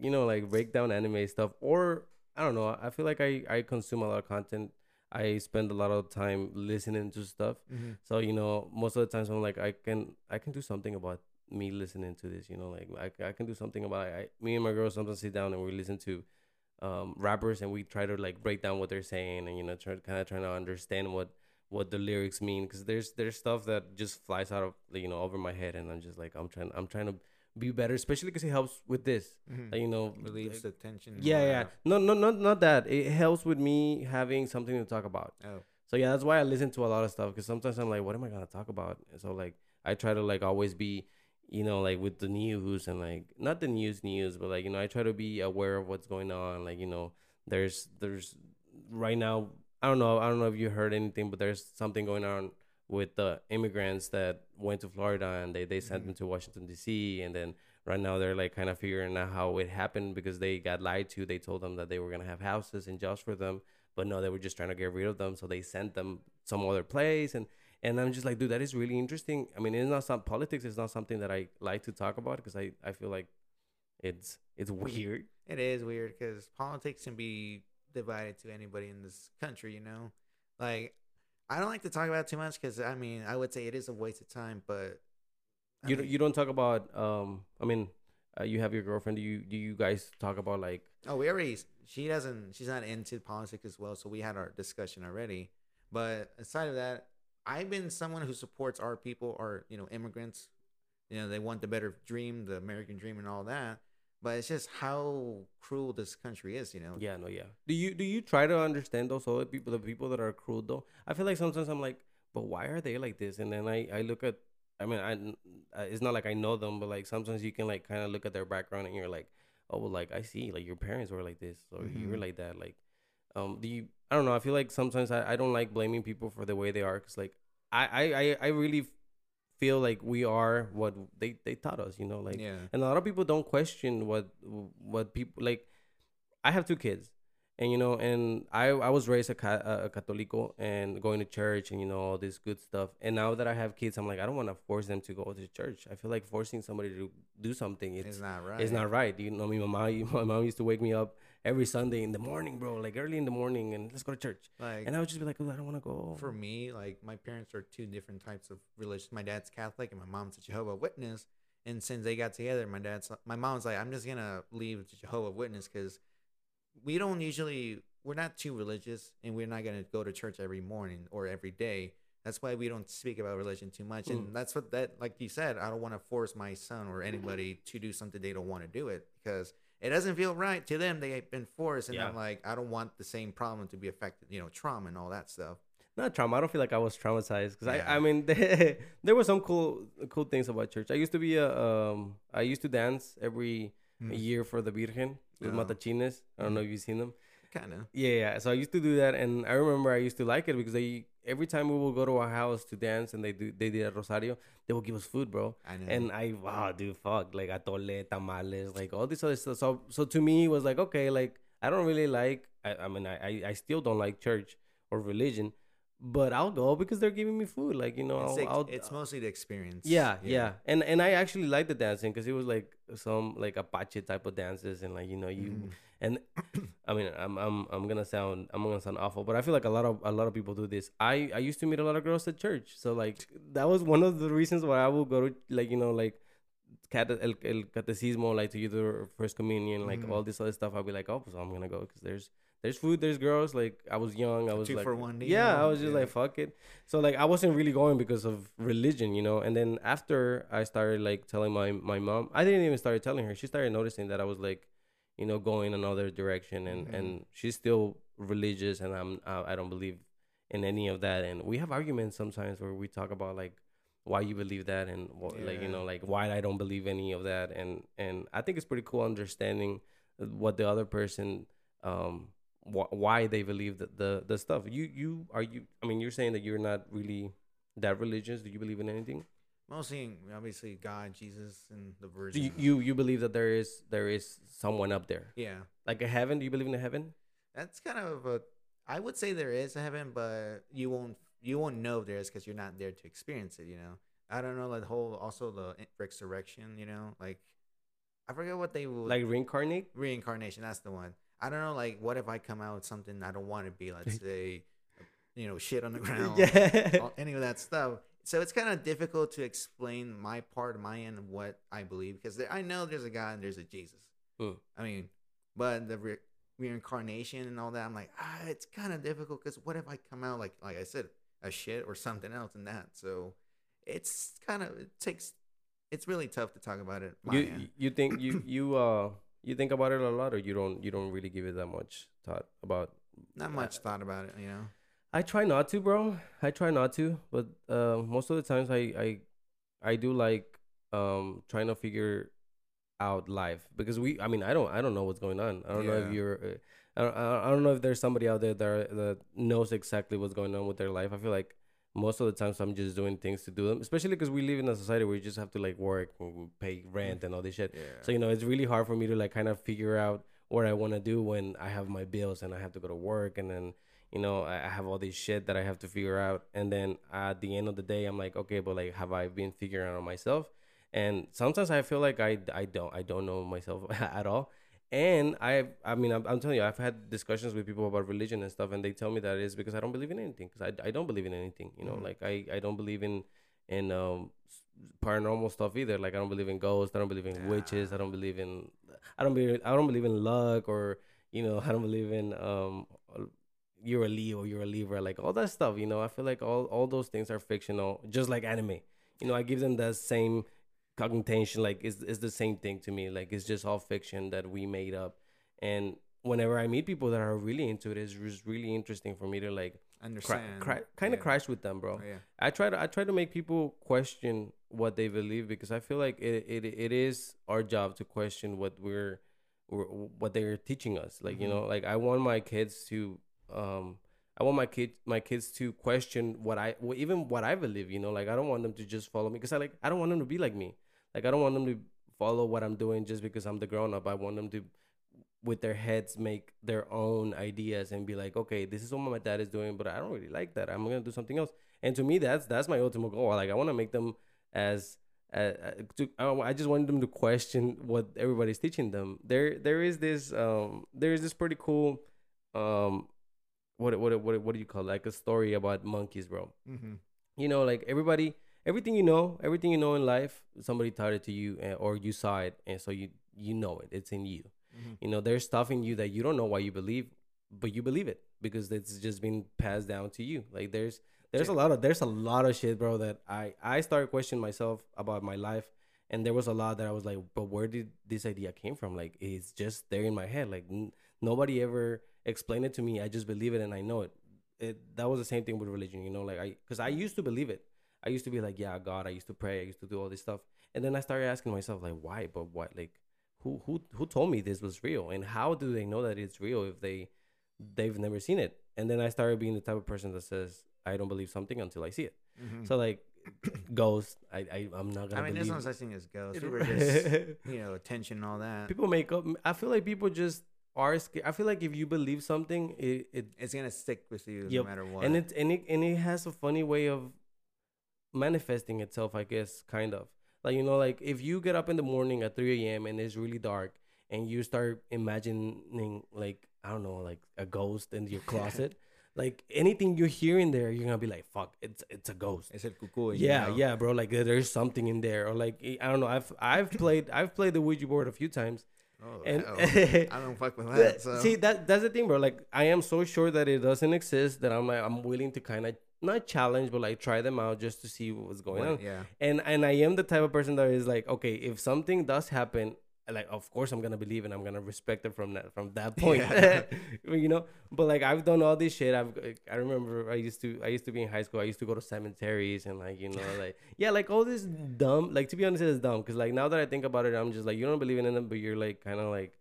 S2: you know, like breakdown anime stuff, or I don't know. I feel like I I consume a lot of content. I spend a lot of time listening to stuff.
S1: Mhm.
S2: So you know, most of the times I'm like, I can I can do something about me listening to this. You know, like I I can do something about. I, me and my girl sometimes sit down and we listen to um rappers and we try to like break down what they're saying and you know try kind of trying to understand what what the lyrics mean because there's there's stuff that just flies out of you know over my head and I'm just like I'm trying I'm trying to be better especially because it helps with this
S1: Mhm.
S2: like, you know
S1: relieves the tension.
S2: yeah yeah no no not not that it helps with me having something to talk about
S1: Oh,
S2: so yeah, that's why I listen to a lot of stuff because sometimes I'm like, what am I gonna talk about? And so like I try to like always be, you know, like with the news and like not the news news, but like you know I try to be aware of what's going on. Like you know, there's there's right now I don't know I don't know if you heard anything, but there's something going on with the immigrants that went to Florida and they they sent
S1: Mhm.
S2: them to Washington D.C. and then right now they're like kind of figuring out how it happened because they got lied to. They told them that they were gonna have houses and jobs for them but no, they were just trying to get rid of them, so they sent them some other place, and and I'm just like, dude, that is really interesting. I mean, it's not some politics. is not something that I like to talk about because I I feel like it's it's weird.
S1: it is weird because politics can be divided to anybody in this country. You know, like I don't like to talk about it too much because I mean I would say it is a waste of time, but I
S2: You
S1: mean-
S2: don't you don't talk about um. I mean, uh, you have your girlfriend. Do you do you guys talk about like
S1: Oh, we already. She doesn't. She's not into politics as well. So we had our discussion already. But aside of that, I've been someone who supports our people, our you know immigrants. You know they want the better dream, the American dream, and all that. But it's just how cruel this country is. You know.
S2: Yeah, no, yeah. Do you do you try to understand those other people, the people that are cruel though? I feel like sometimes I'm like, but why are they like this? And then I I look at, I mean, I it's not like I know them, but like sometimes you can like kind of look at their background and you're like, oh, well, like I see, like your parents were like this or you were
S1: Mhm.
S2: like that. Like, um, you? I don't know. I feel like sometimes I, I don't like blaming people for the way they are because like I I I, really feel like we are what they they taught us. You know, like
S1: yeah.
S2: and a lot of people don't question what what people like i have two kids and you know and i i was raised a, ca- a catholico and going to church and you know all this good stuff and now that i have kids i'm like i don't want to force them to go to church i feel like forcing somebody to do something
S1: It's,
S2: it's
S1: not right.
S2: it's not right you know I mean, my mom my mom used to wake me up every sunday in the morning bro like early in the morning and let's go to church
S1: like
S2: and i would just be like oh, i don't want to go
S1: for me, like my parents are two different types of religious. My dad's Catholic and my mom's a Jehovah Witness. And since they got together, my dad's my mom's like, I'm just gonna leave the Jehovah Witness because we don't usually we're not too religious and we're not gonna go to church every morning or every day. That's why we don't speak about religion too much. And hmm. that's what that like you said, I don't want to force my son or anybody to do something they don't want to do it because it doesn't feel right to them. They've been forced, and
S2: Yeah.
S1: I'm like, I don't want the same problem to be affected, you know, trauma and all that stuff.
S2: not trauma. I don't feel like I was traumatized because
S1: Yeah.
S2: I, I mean, there, there were some cool, cool things about church. I used to be a, um, I used to dance every
S1: Mm.
S2: year for the Virgen with
S1: Oh.
S2: Matachines. I don't know if you've seen them.
S1: Kind of.
S2: Yeah, yeah. So I used to do that, and I remember I used to like it because they every time we would go to our house to dance and they do they did a rosario, they would give us food, bro.
S1: I know.
S2: And I wow, dude, fuck, like atole, tamales, like all this other stuff. So so to me it was like okay, like I don't really like. I, I mean, I I- I still don't like church or religion, but I'll go because they're giving me food. Like you know,
S1: it's,
S2: I'll,
S1: ex-
S2: I'll
S1: it's mostly the experience.
S2: yeah, yeah, and and I actually liked the dancing because it was like some like Apache type of dances, and like you know you
S1: Mhm.
S2: and I mean I'm I'm I'm gonna sound I'm gonna sound awful, but I feel like a lot of a lot of people do this. I I used to meet a lot of girls at church, so like that was one of the reasons why I would go to like you know like cate- el, el catecismo like to do the first communion like
S1: Mhm.
S2: all this other stuff. I'd be like, oh, so I'm gonna go because there's there's food, there's girls. Like I was young, I was
S1: two
S2: like
S1: for one
S2: yeah, I was just
S1: yeah.
S2: like fuck it. So like I wasn't really going because of religion, you know. And then after I started like telling my my mom, I didn't even start telling her. She started noticing that I was like, you know, going another direction, and
S1: Mhm.
S2: and she's still religious, and I'm I, I don't believe in any of that. And we have arguments sometimes where we talk about like why you believe that and what, like you know like why I don't believe any of that. And and I think it's pretty cool understanding what the other person um wh- why they believe that the the stuff. You you are you I mean you're saying that you're not really that religious. Do you believe in anything?
S1: Mostly, obviously, God, Jesus, and the Virgin.
S2: you, you you believe that there is there is someone up there
S1: yeah,
S2: like a heaven? Do you believe in a heaven?
S1: that's kind of a. I would say there is a heaven, but you won't you won't know there is because you're not there to experience it. You know, I don't know like the whole also the resurrection. You know, like I forget what they would
S2: Like reincarnate?
S1: reincarnation. That's the one. I don't know. Like, what if I come out with something I don't want to be? Let's say, you know, shit on the ground.
S2: yeah.
S1: all- any of that stuff. So it's kind of difficult to explain my part, my end, of what I believe because I know there's a God and there's a Jesus.
S2: Hmm.
S1: I mean, but the re- reincarnation and all that, I'm like, ah, it's kind of difficult because what if I come out like, like I said, a shit or something else in that? So it's kind of it takes. It's really tough to talk about it.
S2: you
S1: end.
S2: you think you you uh you think about it a lot or you don't you don't really give it that much thought about
S1: Not much thought about it, you know.
S2: I try not to, bro. I try not to, but uh, most of the times I I I do like um trying to figure out life because we I mean I don't I don't know what's going on. I don't know if you're uh, I don't, I I don't know if there's somebody out there that that knows exactly what's going on with their life. I feel like most of the times I'm just doing things to do them, especially because we live in a society where you just have to like work and pay rent and all this shit.
S1: Yeah.
S2: So you know, it's really hard for me to like kind of figure out what I want to do when I have my bills and I have to go to work and then you know I I have all this shit that I have to figure out and then at the end of the day I'm like okay but like have I been figuring out myself and sometimes I feel like I I don't I don't know myself at all and I I mean I'm, I'm telling you I've had discussions with people about religion and stuff and they tell me that it's because I don't believe in anything because I, I don't believe in anything you know
S1: Mhm.
S2: like I I don't believe in in um paranormal stuff either like I don't believe in ghosts I don't believe in witches I don't believe in I don't believe I don't believe in luck or you know I don't believe in um you're a Leo you're a Libra like all that stuff you know I feel like all all those things are fictional just like anime you know I give them that same cognition like it's, it's the same thing to me like it's just all fiction that we made up and whenever I meet people that are really into it it's just really interesting for me to like
S1: Understand.
S2: cry, kind of
S1: yeah.
S2: crash with them bro
S1: Oh, yeah.
S2: I try to I try to make people question what they believe because I feel like it it, it is our job to question what we're, we're what they're teaching us. Like you
S1: Mhm.
S2: know, like I want my kids to um I want my kid my kids to question what I well, even what I believe. You know, like I don't want them to just follow me because I like I don't want them to be like me. Like I don't want them to follow what I'm doing just because I'm the grown up. I want them to with their heads make their own ideas and be like, okay, this is what my dad is doing, but I don't really like that. I'm gonna do something else. And to me, that's that's my ultimate goal. Like I want to make them as uh, to, I just want them to question what everybody's teaching them. There there is this um there is this pretty cool um what what what what do you call it? like a story about monkeys, bro
S1: Mm-hmm.
S2: you know like everybody everything you know everything you know in life somebody taught it to you and, or you saw it and so you you know it. It's in you.
S1: Mhm.
S2: you know there's stuff in you that you don't know why you believe but you believe it because it's just been passed down to you. Like there's there's a lot of there's a lot of shit bro that i i started questioning myself about my life and there was a lot that i was like but where did this idea came from? Like it's just there in my head. Like n- nobody ever explained it to me. I just believe it and i know it. It that was the same thing with religion you know? Like i because i used to believe it i used to be like yeah god i used to pray i used to do all this stuff and then i started asking myself like why but what like who who who told me this was real and how do they know that it's real if they they've never seen it. And then I started being the type of person that says I don't believe something until I see it.
S1: Mhm.
S2: So like ghosts, I, I I'm not gonna
S1: I mean, there's
S2: believe.
S1: no such thing as ghosts. We were just, you know, attention and all that.
S2: people make up. I feel like people just are scared. I feel like if you believe something, it, it
S1: It's gonna stick with you
S2: Yep.
S1: no matter what.
S2: and it and it and it has a funny way of manifesting itself. I guess kind of like you know, like if you get up in the morning at three a.m. and it's really dark, and you start imagining like I don't know, like a ghost in your closet. Like anything you hear in there, you're gonna be like, "Fuck, it's it's a ghost."
S1: it's cucuy. you
S2: Yeah,
S1: know?
S2: yeah, bro. Like there's something in there, or like I don't know. I've I've played I've played the Ouija board a few times,
S1: Oh,
S2: and.
S1: I don't fuck with that. So.
S2: see that that's the thing, bro. Like I am so sure that it doesn't exist that I'm like I'm willing to kind of not challenge, but like try them out just to see what's going
S1: What-
S2: on.
S1: yeah.
S2: And and I am the type of person that is like, okay, if something does happen, like of course I'm gonna believe and I'm gonna respect it from that from that point.
S1: Yeah.
S2: you know. But like I've done all this shit. I've I remember I used to I used to be in high school. I used to go to cemeteries and like you know like yeah like all this dumb like to be honest it's dumb because like now that I think about it I'm just like you don't believe in them but you're like kind of like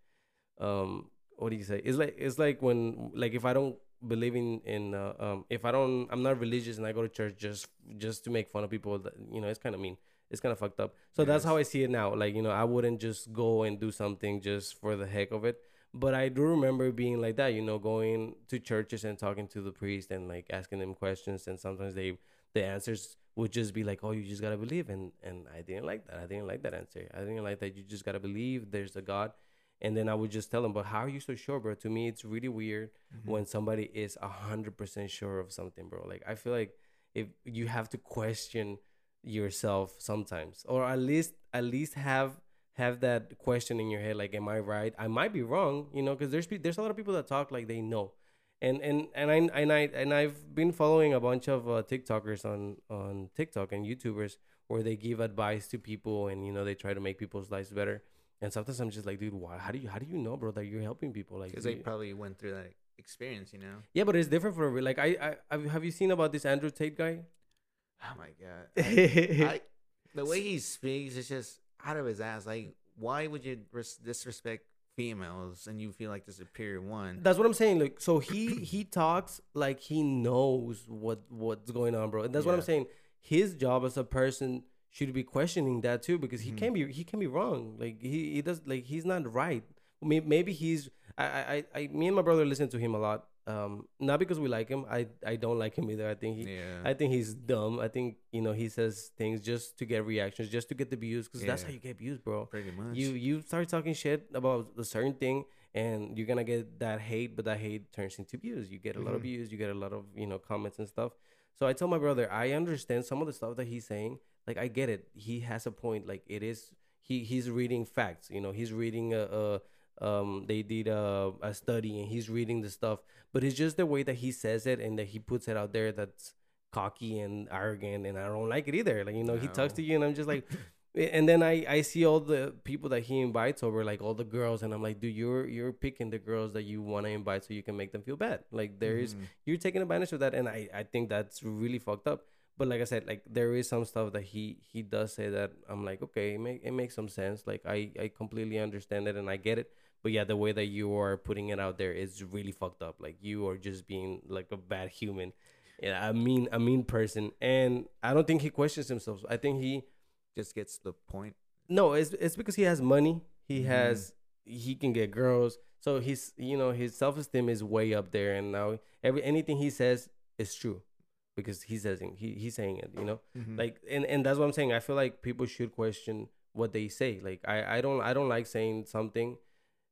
S2: um what do you say it's like it's like when like if I don't believe in uh, um if I don't I'm not religious and I go to church just just to make fun of people that you know it's kind of mean. It's kind of fucked up. So that's how I see it now. Like you know I wouldn't just go and do something just for the heck of it. But I do remember being like that, you know, going to churches and talking to the priest and like asking them questions, and sometimes they the answers would just be like, "Oh, you just gotta believe," and and I didn't like that. I didn't like that answer. I didn't like that. You just gotta believe there's a God, and then I would just tell them, "But how are you so sure, bro?" To me, it's really weird
S1: Mm-hmm.
S2: when somebody is a hundred percent sure of something, bro. Like I feel like if you have to question yourself sometimes, or at least at least have have that question in your head like am i right i might be wrong you know because there's pe- there's a lot of people that talk like they know and and and i and i and i've been following a bunch of uh, tiktokers on on tiktok and youtubers where they give advice to people and you know they try to make people's lives better and sometimes i'm just like dude why how do you how do you know bro that you're helping people like
S1: Because they
S2: you-
S1: probably went through that experience, you know.
S2: yeah but it's different for like i i have- you seen about this andrew tate guy
S1: Oh my god. I, I, the way he speaks is just out of his ass. Like, why would you res- disrespect females and you feel like the superior one?
S2: That's what I'm saying. Like, so he he talks like he knows what what's going on, bro. And that's what I'm saying. His job as a person should be questioning that too, because he
S1: Mhm.
S2: can be he can be wrong. Like he he does like he's not right. Maybe, maybe he's I, I I me and my brother listen to him a lot. Um, not because we like him. I I don't like him either. I think he
S1: yeah.
S2: I think he's dumb. I think you know he says things just to get reactions, just to get the views, because that's how you get views, bro
S1: pretty much.
S2: you you start talking shit about a certain thing and you're gonna get that hate but that hate turns into views you get a lot of
S1: Mhm.
S2: views you get a lot of you know comments and stuff so i tell my brother i understand some of the stuff that he's saying like i get it he has a point like it is he he's reading facts you know he's reading a, a um they did a, a study and he's reading the stuff but it's just the way that he says it and that he puts it out there that's cocky and arrogant and i don't like it either like you know he talks to you and i'm just like and then I I see all the people that he invites over, like all the girls, and I'm like, dude, you're you're picking the girls that you want to invite so you can make them feel bad. Like there is
S1: Mhm.
S2: you're taking advantage of that, and I I think that's really fucked up. But like I said, like there is some stuff that he he does say that I'm like, okay, it, make, it makes some sense. Like I I completely understand it and I get it. But yeah, the way that you are putting it out there is really fucked up. Like you are just being like a bad human, yeah, a mean a mean person, and I don't think he questions himself. I think he
S1: just gets the point.
S2: no, it's it's because he has money. He
S1: Mhm.
S2: has he can get girls. So he's you know his self esteem is way up there, and now every anything he says is true because he says it, he he's saying it. You know,
S1: Mhm.
S2: like and and that's what I'm saying. I feel like people should question what they say. Like I I don't I don't like saying something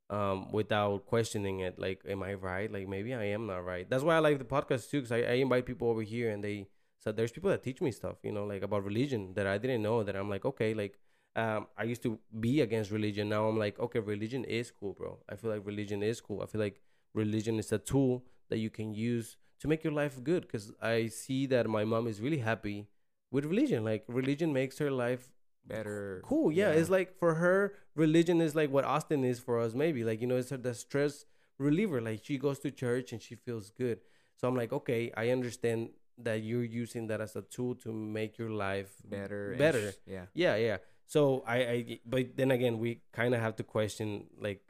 S2: um without questioning it. Like am I right? Like maybe I am not right. That's why I like the podcast too, because I, I invite people over here and they so there's people that teach me stuff. You know, like about religion that I didn't know. That I'm like okay, like um, I used to be against religion. Now I'm like, okay, religion is cool, bro. I feel like religion is cool. I feel like religion is a tool that you can use to make your life good. Cause I see that my mom is really happy with religion. Like religion makes her life
S1: better.
S2: cool. Yeah, it's like for her, religion is like what Austin is for us. Maybe like you know, it's her the stress reliever. Like she goes to church and she feels good. So I'm like, okay, I understand that you're using that as a tool to make your life
S1: better.
S2: better.
S1: Yeah.
S2: yeah, yeah. So I, I, but then again, we kind of have to question like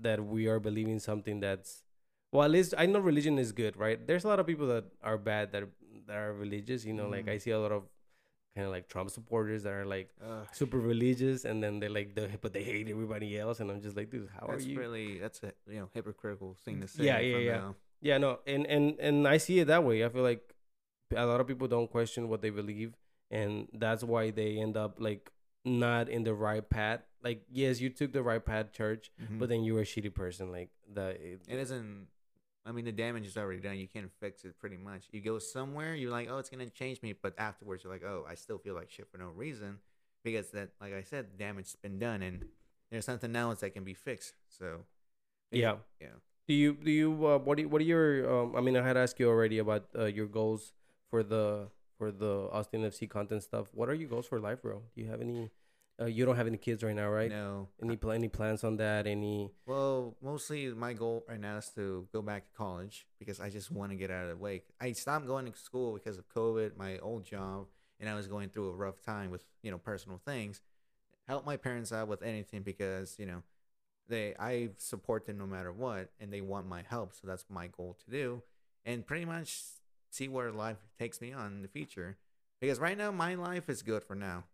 S2: that we are believing something that's, well, at least I know religion is good, right? There's a lot of people that are bad that are, that are religious. You know, like
S1: Mhm.
S2: I see a lot of kind of like Trump supporters that are like
S1: Ugh,
S2: super religious, and then they like the but they hate everybody else, and I'm just like, dude, how
S1: that's
S2: are you?
S1: really that's a you know hypocritical thing to say.
S2: Yeah, yeah, yeah.
S1: now.
S2: Yeah, no, and and and I see it that way. I feel like a lot of people don't question what they believe, and that's why they end up like not in the right path. Like, yes, you took the right path, church,
S1: Mhm.
S2: but then you're a shitty person. Like that.
S1: it isn't. I mean, the damage is already done. You can't fix it. Pretty much, you go somewhere, you're like, oh, it's gonna change me, but afterwards, you're like, oh, I still feel like shit for no reason, because that, like I said, damage's been done, and there's nothing else that can be fixed. So,
S2: Yeah.
S1: yeah.
S2: Do you do you uh, what do you, what are your um, I mean I had asked you already about uh, your goals for the for the Austin FC content stuff. What are your goals for life, bro? Do you have any? Uh, you don't have any kids right now, right?
S1: No.
S2: Any pl- any plans on that? Any?
S1: Well, mostly my goal right now is to go back to college because I just want to get out of the way. I stopped going to school because of COVID, my old job, and I was going through a rough time with you know personal things. Help my parents out with anything because you know they I support them no matter what, and they want my help. So that's my goal to do, and pretty much see where life takes me on in the future. Because right now my life is good for now.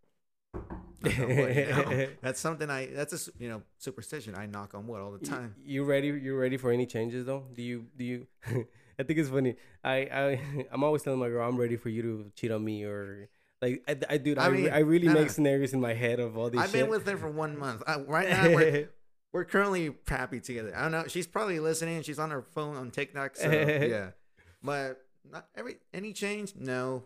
S1: Knock on wood, you know? That's something I. That's a you know superstition. I knock on wood all the time.
S2: You ready? You ready for any changes though? Do you do you? I think it's funny. I I I'm always telling my girl I'm ready for you to cheat on me or like I, I dude I,
S1: I
S2: re-
S1: mean,
S2: I really
S1: nah.
S2: make scenarios in my head of all these.
S1: I've
S2: shit.
S1: been with her for one month. I, right now, we're, we're currently happy together. I don't know. She's probably listening. She's on her phone on TikTok. So yeah, but not every any change. No,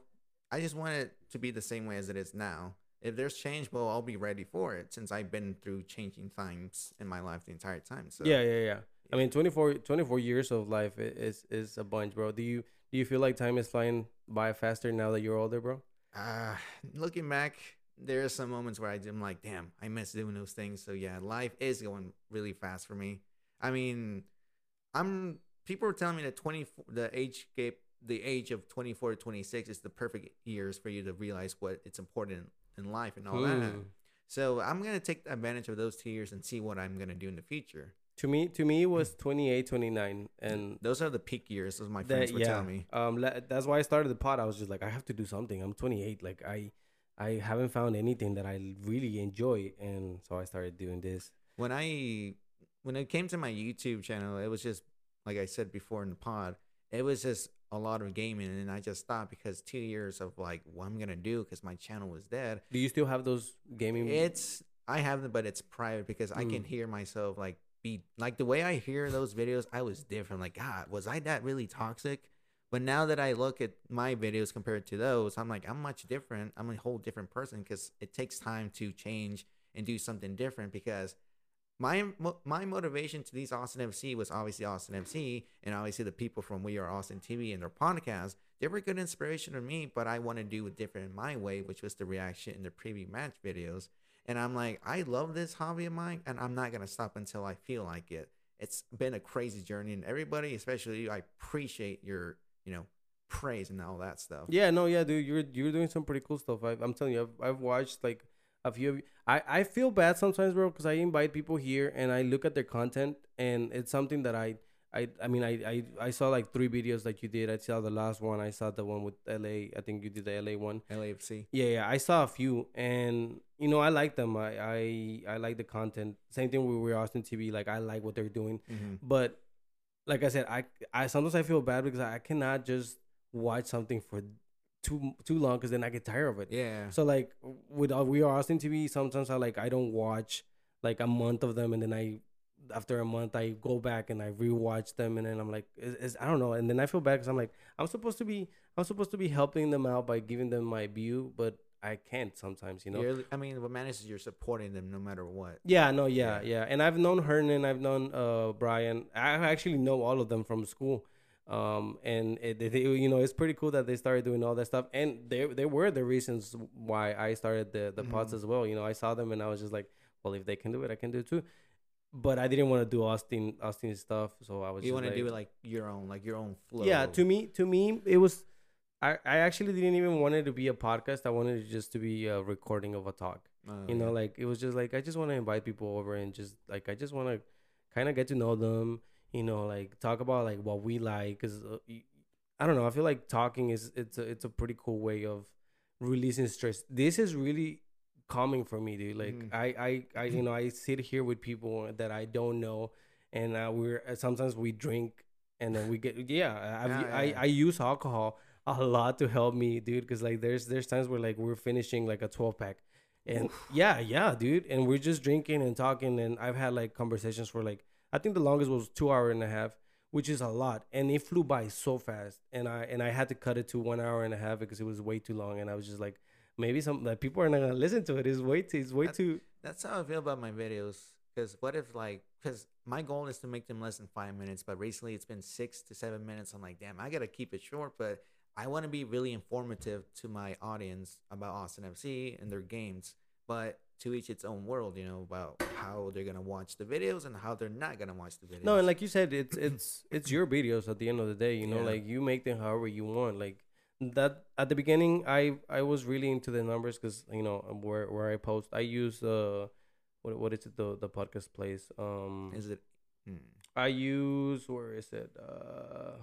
S1: I just want it to be the same way as it is now. If there's change, well, I'll be ready for it since I've been through changing times in my life the entire time. So
S2: yeah, yeah, yeah. I mean, 24, 24 years of life is is a bunch, bro. Do you do you feel like time is flying by faster now that you're older, bro?
S1: Uh, looking back, there are some moments where I'm like, damn, I miss doing those things. So yeah, life is going really fast for me. I mean, I'm people are telling me that 20 the age gap the age of 24 to 26 is the perfect years for you to realize what it's important in life and all that.
S2: Hmm.
S1: So I'm gonna take advantage of those two years and see what I'm gonna do in the future.
S2: To me, to me, it was 28, 29, and
S1: Those are the peak years, as my
S2: that
S1: friends were
S2: yeah.
S1: telling me.
S2: Um, that's why I started the pod. I was just like, I have to do something. I'm 28. Like I, I haven't found anything that I really enjoy, and so I started doing this.
S1: when I when it came to my YouTube channel, it was just like I said before in the pod, it was just a lot of gaming, and I just stopped because two years of like what I'm gonna do because my channel was dead.
S2: Do you still have those gaming?
S1: It's I have them, but it's private because I can
S2: Mm.
S1: hear myself like be like the way I hear those videos. I was different. Like God, was I that really toxic? But now that I look at my videos compared to those, I'm like I'm much different. I'm a whole different person because it takes time to change and do something different because my my motivation to these Austin FC was obviously Austin FC and obviously the people from We Are Austin TV and their podcast. They were good inspiration to me, but I want to do it different in my way, which was the reaction in the preview match videos. And I'm like, I love this hobby of mine, and I'm not gonna stop until I feel like it. It's been a crazy journey, and everybody, especially you, I appreciate your, you know, praise and all that stuff.
S2: Yeah, no, yeah, dude, you're you're doing some pretty cool stuff. I, I'm telling you, I've, I've watched like a few. Of, I I feel bad sometimes, bro, because I invite people here and I look at their content, and it's something that I. I, I mean I, I I saw like three videos like you did. I saw the last one. I saw the one with LA. I think you did the LA one.
S1: LAFC.
S2: Yeah, yeah. I saw a few, and you know I like them. I I I like the content. Same thing with We're Austin TV. Like I like what they're doing.
S1: Mm-hmm.
S2: But like I said, I I sometimes I feel bad because I cannot just watch something for too too long because then I get tired of it.
S1: Yeah.
S2: So like with uh, We Are Austin TV, sometimes I like I don't watch like a month of them, and then I after a month I go back and I rewatch them, and then I'm like, it's, it's, I don't know, and then I feel bad because I'm like I'm supposed to be I'm supposed to be helping them out by giving them my view, but I can't sometimes, you know.
S1: You're, I mean, what matters is you're supporting them no matter what.
S2: Yeah, no, yeah,
S1: Yeah.
S2: yeah. And I've known Hernan, I've known uh Brian. I actually know all of them from school. Um, and it, it, you know, it's pretty cool that they started doing all that stuff. And they they were the reasons why I started the the pods
S1: Mhm.
S2: as well. You know, I saw them and I was just like, well, if they can do it, I can do it too. But I didn't want to do Austin Austin stuff, so I was.
S1: You
S2: want
S1: to do it like your own, like your own flow.
S2: yeah, to me, to me, it was. I, I actually didn't even want it to be a podcast. I wanted it just to be a recording of a talk
S1: Uh,
S2: you know like it was just like i just want to invite people over and just like i just want to kind of get to know them you know, like talk about like what we like. Cause uh, I don't know. I feel like talking is it's a it's a pretty cool way of releasing stress. This is really calming for me, dude. Like
S1: Mhm.
S2: I, I, I, you know, I sit here with people that I don't know, and uh, we're uh, sometimes we drink, and then we get yeah. I've,
S1: Yeah, yeah.
S2: I use alcohol a lot to help me, dude. Because like there's there's times where like we're finishing like a twelve pack, and yeah, yeah, dude, and we're just drinking and talking, and I've had like conversations for like I think the longest was two hour and a half, which is a lot, and it flew by so fast, and I and I had to cut it to one hour and a half because it was way too long, and I was just like, maybe some like people are not gonna listen to it. It's way too, it's way too.
S1: That's how I feel about my videos. Because what if like, because my goal is to make them less than five minutes, but recently it's been six to seven minutes. I'm like, damn, I gotta keep it short, but I want to be really informative to my audience about Austin FC and their games, but to each its own world, you know, about how they're gonna watch the videos and how they're not gonna watch the videos.
S2: No, and like you said, it's it's it's your videos at the end of the day. You know,
S1: Yeah.
S2: like you make them however you want. Like that at the beginning, I I was really into the numbers because you know where where I post, I use uh what what is it the the podcast place um
S1: is it? Hmm.
S2: I use where is it? Uh,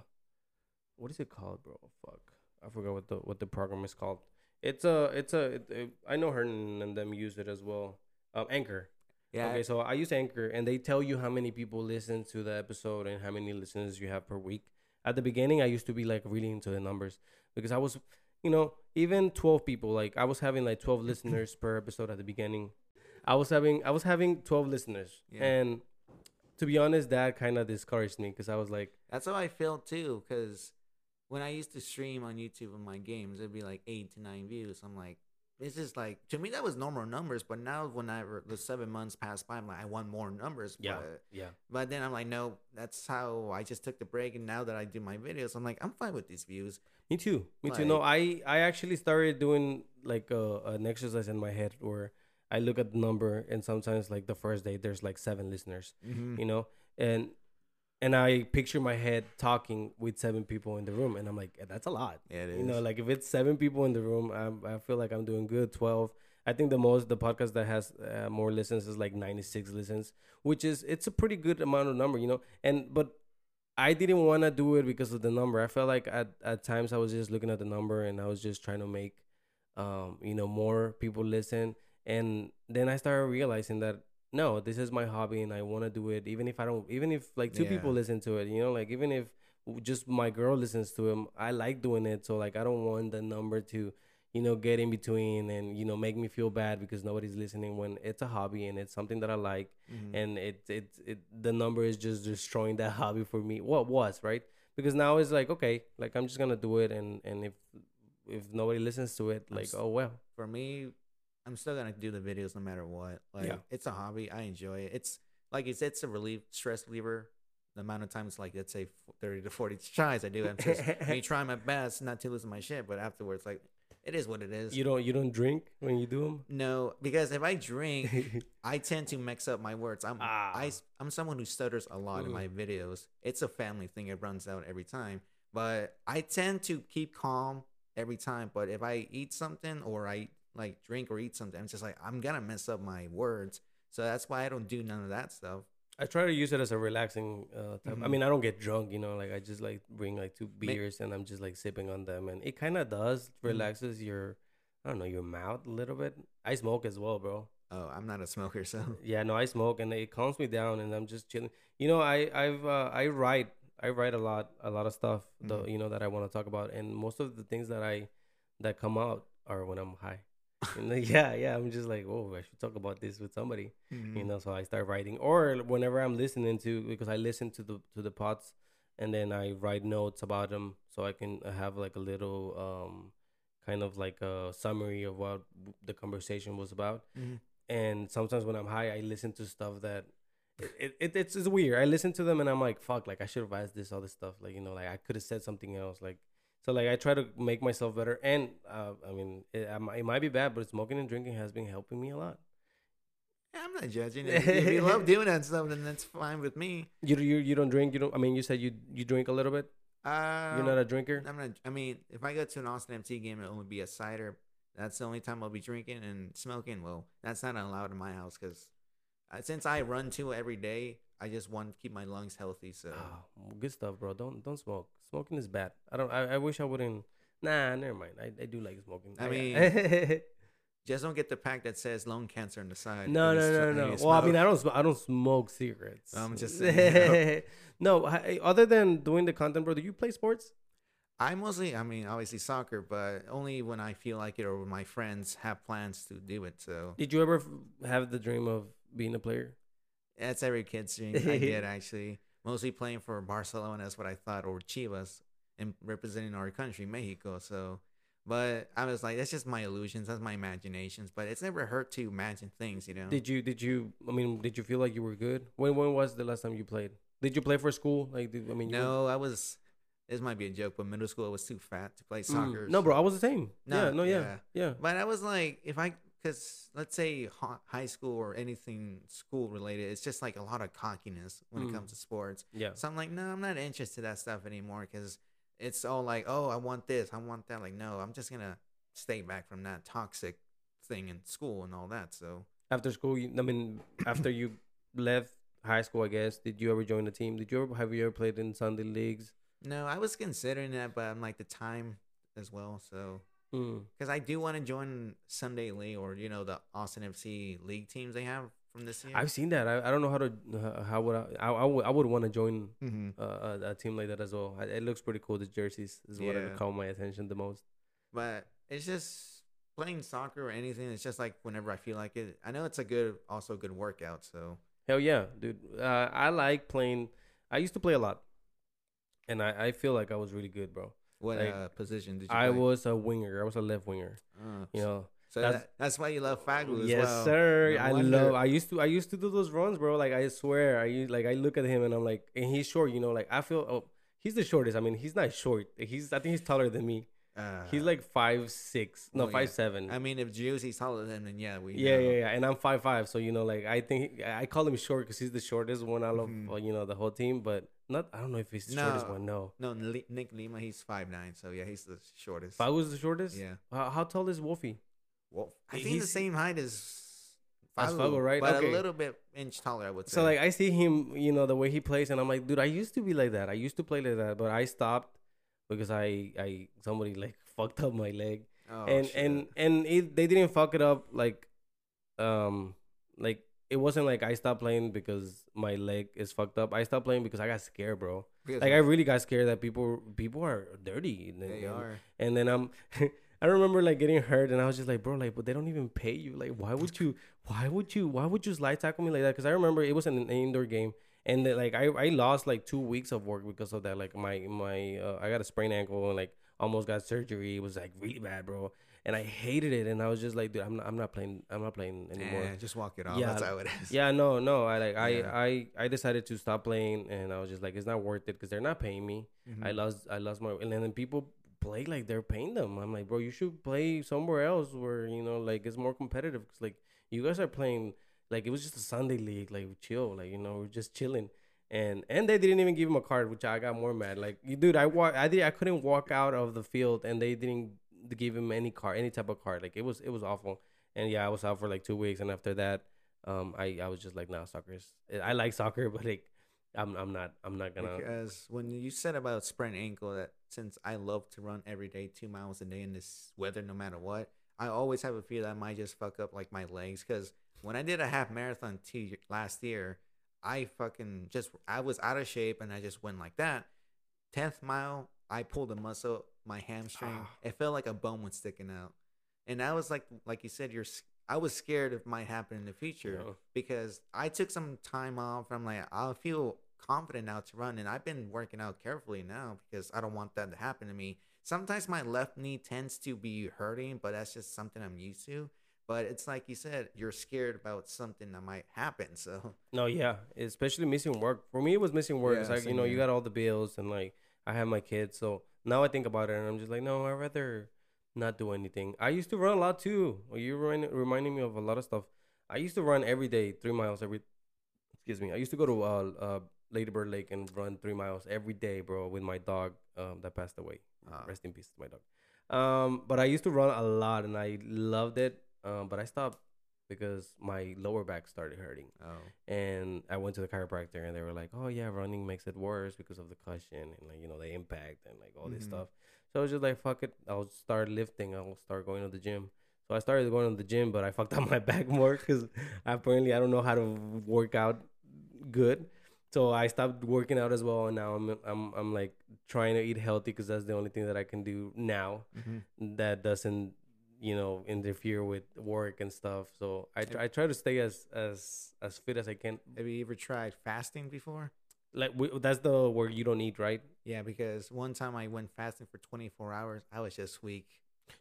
S2: what is it called, bro? Fuck, I forgot what the what the program is called. It's a it's a it, it- I know her and them use it as well. Um, Anchor.
S1: Yeah.
S2: Okay, so I use Anchor, and they tell you how many people listen to the episode and how many listeners you have per week. At the beginning, I used to be like really into the numbers because I was, you know, even twelve people. Like I was having like twelve listeners per episode at the beginning. I was having I was having twelve listeners,
S1: Yeah.
S2: and to be honest, that kind of discouraged me because I was like,
S1: That's how I feel too, because when I used to stream on YouTube on my games, it'd be like eight to nine views. I'm like, this is like to me that was normal numbers, but now whenever the seven months pass by, I'm like, I want more numbers.
S2: yeah,
S1: But,
S2: yeah,
S1: but then I'm like, no, that's how I just took the break, and now that I do my videos, I'm like, I'm fine with these views.
S2: me too, me too. No, I I actually started doing like uh, an exercise in my head where I look at the number, and sometimes like the first day there's like seven listeners.
S1: Mm-hmm.
S2: you know and and i picture my head talking with seven people in the room and i'm like that's a lot.
S1: Yeah, it is.
S2: you know like if it's seven people in the room I'm, i feel like i'm doing good. 12 i think the most the podcast that has uh, more listens is like 96 listens which is it's a pretty good amount of number you know? And but i didn't want to do it because of the number. I felt like at, at times i was just looking at the number and i was just trying to make um you know more people listen. And then i started realizing that no this is my hobby and i want to do it even if i don't even if like two
S1: Yeah.
S2: people listen to it you know like even if just my girl listens to him i like doing it so like i don't want the number to you know get in between and you know make me feel bad because nobody's listening when it's a hobby and it's something that i like
S1: Mhm.
S2: and it it it the number is just destroying that hobby for me what was right because now it's like okay like i'm just gonna do it and and if if nobody listens to it like oh well
S1: for me, I'm still gonna do the videos no matter what. Like
S2: Yeah.
S1: it's a hobby. I enjoy it. It's like it's it's a relief stress reliever. The amount of times, like let's say thirty to forty tries I do, I'm just me trying my best not to lose my shit. But afterwards, like it is what it is.
S2: you don't you don't drink when you do them
S1: no, because if I drink, I tend to mix up my words. I'm
S2: Ah.
S1: I am someone who stutters a lot in my videos. It's a family thing. It runs out every time. But I tend to keep calm every time. But if I eat something or I like drink or eat something, I'm just like I'm gonna mess up my words. So that's why I don't do none of that stuff.
S2: I try to use it as a relaxing uh, type. I mean, I don't get drunk, you know. Like I just like bring like two beers and I'm just like sipping on them, and it kind of does
S1: Mm-hmm.
S2: relaxes your, I don't know, your mouth a little bit. I smoke as well, bro.
S1: Oh, I'm not a smoker, so
S2: Yeah, no, I smoke and it calms me down, and I'm just chilling. You know, I I've uh, I write I write a lot a lot of stuff
S1: Mhm.
S2: you know that I want to talk about, and most of the things that I that come out are when I'm high. And then, yeah, yeah, I'm just like, oh, I should talk about this with somebody
S1: Mm-hmm.
S2: you know so i start writing or whenever i'm listening to because i listen to the to the pods and then i write notes about them so i can have like a little um kind of like a summary of what the conversation was about
S1: Mhm.
S2: and sometimes when i'm high i listen to stuff that it, it, it's, it's weird i listen to them and i'm like fuck like i should have asked this other stuff like you know like i could have said something else like so like i try to make myself better and uh, i mean it, might- it might be bad but smoking and drinking has been helping me a lot
S1: I'm not judging. If, if you love doing that stuff, then that's fine with me.
S2: You you you don't drink. You don't. I mean, you said you you drink a little bit.
S1: Uh,
S2: You're not a drinker.
S1: I'm not. I mean, if I go to an Austin FC game, it'll only be a cider. That's the only time I'll be drinking and smoking. Well, that's not allowed in my house because uh, since I run two every day, I just want to keep my lungs healthy. So
S2: Oh, good stuff, bro. Don't don't smoke. Smoking is bad. I don't. I, I wish I wouldn't. Nah, never mind. I, I do like smoking.
S1: I
S2: mean,
S1: just don't get the pack that says lung cancer on the side.
S2: no, no, no, no.
S1: you
S2: Well, I mean. I don't. Sm- I don't smoke cigarettes.
S1: I'm just saying,
S2: no, I- other than doing the content, bro, do you play sports?
S1: I mostly, I mean, obviously soccer, but only when I feel like it or when my friends have plans to do it. So
S2: Did you ever have the dream of being a player?
S1: That's every kid's dream. I did actually. Mostly playing for Barcelona is what I thought, or Chivas, and representing our country, Mexico. So, but I was like, that's just my illusions, that's my imaginations. But it's never hurt to imagine things, you know.
S2: Did you? Did you? I mean, did you feel like you were good? When when was the last time you played? Did you play for school? Like, did, I mean, you were-
S1: no, I was. This might be a joke, but middle school I was too fat to play
S2: Mm,
S1: soccer.
S2: no, bro, I was the same.
S1: No,
S2: yeah, no, yeah,
S1: yeah.
S2: yeah.
S1: But I was like, if I, because let's say high school or anything school related, it's just like a lot of cockiness when
S2: Mm.
S1: it comes to sports.
S2: Yeah.
S1: So I'm like, no, I'm not interested in that stuff anymore because it's all like, oh, I want this, I want that. Like, no, I'm just gonna stay back from that toxic thing in school and all that. So
S2: After school, you, I mean, after you left high school, I guess, did you ever join the team? Did you ever have you ever played in Sunday leagues?
S1: no, I was considering that, but I'm like the time as well. So
S2: Mm.
S1: because I do want to join Sunday League or you know the Austin FC league teams they have from this year.
S2: I've seen that. I, I don't know how to how- how would I I, I would I would want to join
S1: mm-hmm.
S2: uh, a, a team like that as well. I, it looks pretty cool. The jerseys is what
S1: Yeah.
S2: caught my attention the most.
S1: but it's just playing soccer or anything. It's just like whenever I feel like it. I know it's a good, also good workout. So
S2: Hell yeah, dude. Uh, I like playing. I used to play a lot, and I, I feel like I was really good, bro.
S1: What
S2: Like,
S1: uh, position did you?
S2: I
S1: play?
S2: was a winger. I was a left winger.
S1: Uh,
S2: You know.
S1: so
S2: that's-
S1: that, that's why you love Fagu as
S2: yes,
S1: well.
S2: sir.
S1: No
S2: I
S1: wonder.
S2: love. I used to. I used to do those runs, bro. Like I swear. I used, like I look at him and I'm like, and he's short. You know, like I feel. Oh, he's the shortest. I mean, he's not short. He's. I think he's taller than me.
S1: Uh,
S2: He's like five six. No,
S1: well, yeah.
S2: five seven.
S1: I mean, if Juicy's taller than him, then yeah, we.
S2: Yeah,
S1: know.
S2: yeah, yeah, and I'm five five, so you know, like I think I call him short because he's the shortest one out of
S1: Mhm.
S2: uh, you know the whole team. But not, I don't know if he's the shortest one. No,
S1: No, Nick Lima, he's five nine, so yeah, he's the shortest.
S2: if I was the shortest,
S1: Yeah.
S2: How, how tall is Wolfie?
S1: Well, I think the same height as Fagu,
S2: right?
S1: But
S2: Okay.
S1: a little bit inch taller, I would say.
S2: So like I see him, you know, the way he plays, and I'm like, dude, I used to be like that. I used to play like that, but I stopped because I I somebody like fucked up my leg,
S1: oh,
S2: and
S1: shit.
S2: and and they didn't fuck it up like, um, like it wasn't like I stopped playing because my leg is fucked up. I stopped playing because I got scared, bro.
S1: Because
S2: Like I really got scared that people people are dirty. And,
S1: they
S2: and-
S1: are.
S2: And then I'm, I remember like getting hurt, and I was just like, bro, like, but they don't even pay you. Like, why would you? Why would you? Why would you slide tackle me like that? Because I remember it was an indoor game, and then, like I I lost like two weeks of work because of that. Like my my uh, I got a sprained ankle and like almost got surgery. It was like really bad, bro. And I hated it, and I was just like, dude, I'm not, I'm not playing, I'm not playing anymore.
S1: Yeah, just walk it off.
S2: Yeah,
S1: That's how it is.
S2: Yeah, no, no. I like
S1: Yeah.
S2: I I I decided to stop playing, and I was just like, it's not worth it because they're not paying me. I
S1: Mhm.
S2: lost I lost my and then people play like they're paying them. I'm like, bro, you should play somewhere else where you know like it's more competitive. Cause like you guys are playing like it was just a Sunday league, like chill, like you know we're just chilling. And and they didn't even give him a card, which I got more mad. Like, you- dude, I walk, I did, I couldn't walk out of the field, and they didn't give him any card, any type of card. Like, it was, it was awful. And yeah, I was out for like two weeks, and after that, um, I, I was just like, nah, soccer is. I like soccer, but like, I'm, I'm not, I'm not gonna.
S1: Because when you said about sprained ankle, that since I love to run every day, two miles a day in this weather, no matter what, I always have a fear that I might just fuck up like my legs. Because when I did a half marathon two last year, I fucking just I was out of shape and I just went like that. Tenth mile, I pulled a muscle, my hamstring.
S2: Ah.
S1: It felt like a bone was sticking out, and I was like, like you said, you're. I was scared it might happen in the future
S2: Yeah.
S1: because I took some time off. I'm like, I'll feel confident now to run, and I've been working out carefully now because I don't want that to happen to me. Sometimes my left knee tends to be hurting, but that's just something I'm used to. But it's like you said, you're scared about something that might happen. So
S2: No, yeah, especially missing work. For me, it was missing work. it's like you know, you got all the bills, and like I have my kids. So now I think about it, and I'm just like, no, I'd rather not do anything. I used to run a lot too. You remind, reminding me of a lot of stuff. I used to run every day, three miles every. Excuse me. I used to go to uh, uh Lady Bird Lake and run three miles every day, bro, with my dog um, that passed away.
S1: uh,
S2: Rest in peace my dog. Um, but I used to run a lot, and I loved it. Um, but I stopped because my lower back started hurting.
S1: Oh.
S2: And I went to the chiropractor and they were like, "Oh yeah, running makes it worse because of the cushion and like you know the impact and like all this
S1: Mhm.
S2: stuff." So I was just like, "Fuck it, I'll start lifting. I'll start going to the gym." So I started going to the gym, but I fucked up my back more because apparently I don't know how to work out good. So I stopped working out as well, and now I'm I'm I'm like trying to eat healthy because that's the only thing that I can do now
S1: Mm-hmm.
S2: that doesn't you know interfere with work and stuff. So I try, I try to stay as as as fit as I can.
S1: Have you ever tried fasting before?
S2: Like we, that's the where you don't eat, right?
S1: Yeah, because one time I went fasting for 24 hours. I was just weak.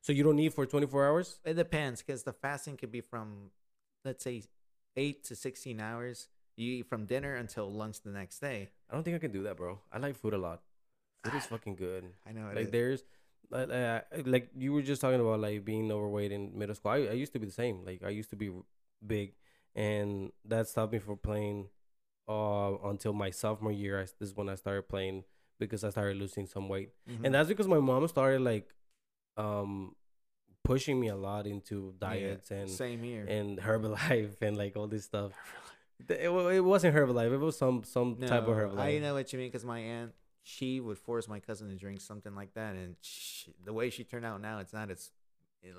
S2: So you don't eat for 24 hours.
S1: It depends because the fasting could be from, let's say, eight to 16 hours. You eat from dinner until lunch the next day.
S2: I don't think I can do that, bro. I like food a lot. Food is fucking good.
S1: I know
S2: Like
S1: is.
S2: there's like, uh, like you were just talking about like being overweight in middle school. I, I used to be the same. Like I used to be big, and that stopped me from playing uh until my sophomore year. I, this is when I started playing because I started losing some weight,
S1: Mhm.
S2: and that's because my mom started like um pushing me a lot into
S1: Yeah,
S2: diets and
S1: same here.
S2: and Herbalife and like all this stuff. It, it wasn't Herbalife. It was some some type of
S1: No,
S2: Herbalife.
S1: I know what you mean because my aunt, she would force my cousin to drink something like that, and she, the way she turned out now, it's not as.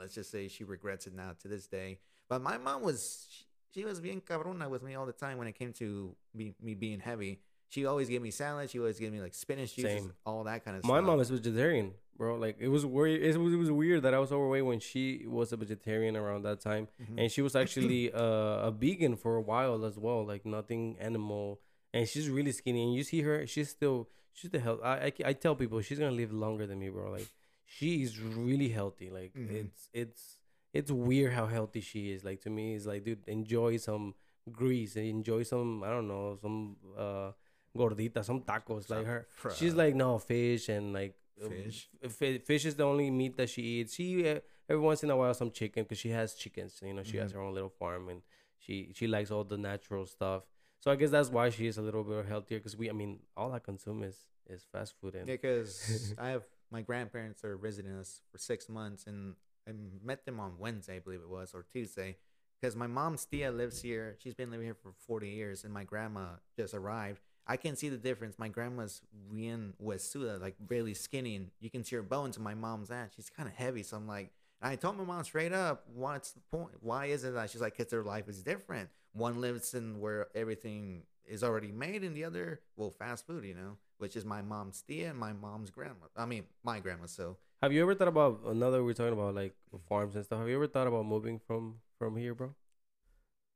S1: Let's just say she regrets it now to this day. But my mom was, she, she was being cabrona with me all the time when it came to me, me being heavy. She always gave me salad. She always gave me like spinach juices,
S2: Same.
S1: all that kind of stuff.
S2: My
S1: stuff.
S2: mom is vegetarian, bro. Like it was weird. It was, it was weird that I was overweight when she was a vegetarian around that time,
S1: Mhm.
S2: and she was actually uh, a vegan for a while as well. Like nothing animal, and she's really skinny. And you see her, she's still she's the health. I, I I tell people she's gonna live longer than me, bro. Like she's really healthy. Like
S1: Mhm.
S2: it's it's it's weird how healthy she is. Like to me, it's like dude, enjoy some grease, enjoy some I don't know some uh gordita, some tacos. Like her, she's like no fish and like uh,
S1: Fish?
S2: f- fish is the only meat that she eats. She uh, every once in a while some chicken because she has chickens. You know, she has
S1: Mhm.
S2: her own little farm and she she likes all the natural stuff. So I guess that's why she is a little bit healthier because we, I mean, all I consume is is fast food and
S1: because I have my grandparents are visiting us for six months, and I met them on Wednesday, I believe it was, or Tuesday. Because my mom's tia lives here. She's been living here for 40 years, and my grandma just arrived. I can see the difference. My grandma's bien huesuda, like really skinny, and you can see her bones. And my mom's that she's kind of heavy. So I'm like, I told my mom straight up, what's the point? Why is it that she's like, because their life is different. One lives in where everything is already made, and the other, well, fast food, you know, which is my mom's tia and my mom's grandma. I mean, my grandma. So
S2: Have you ever thought about another? We're talking about like farms and stuff. Have you ever thought about moving from from here, bro?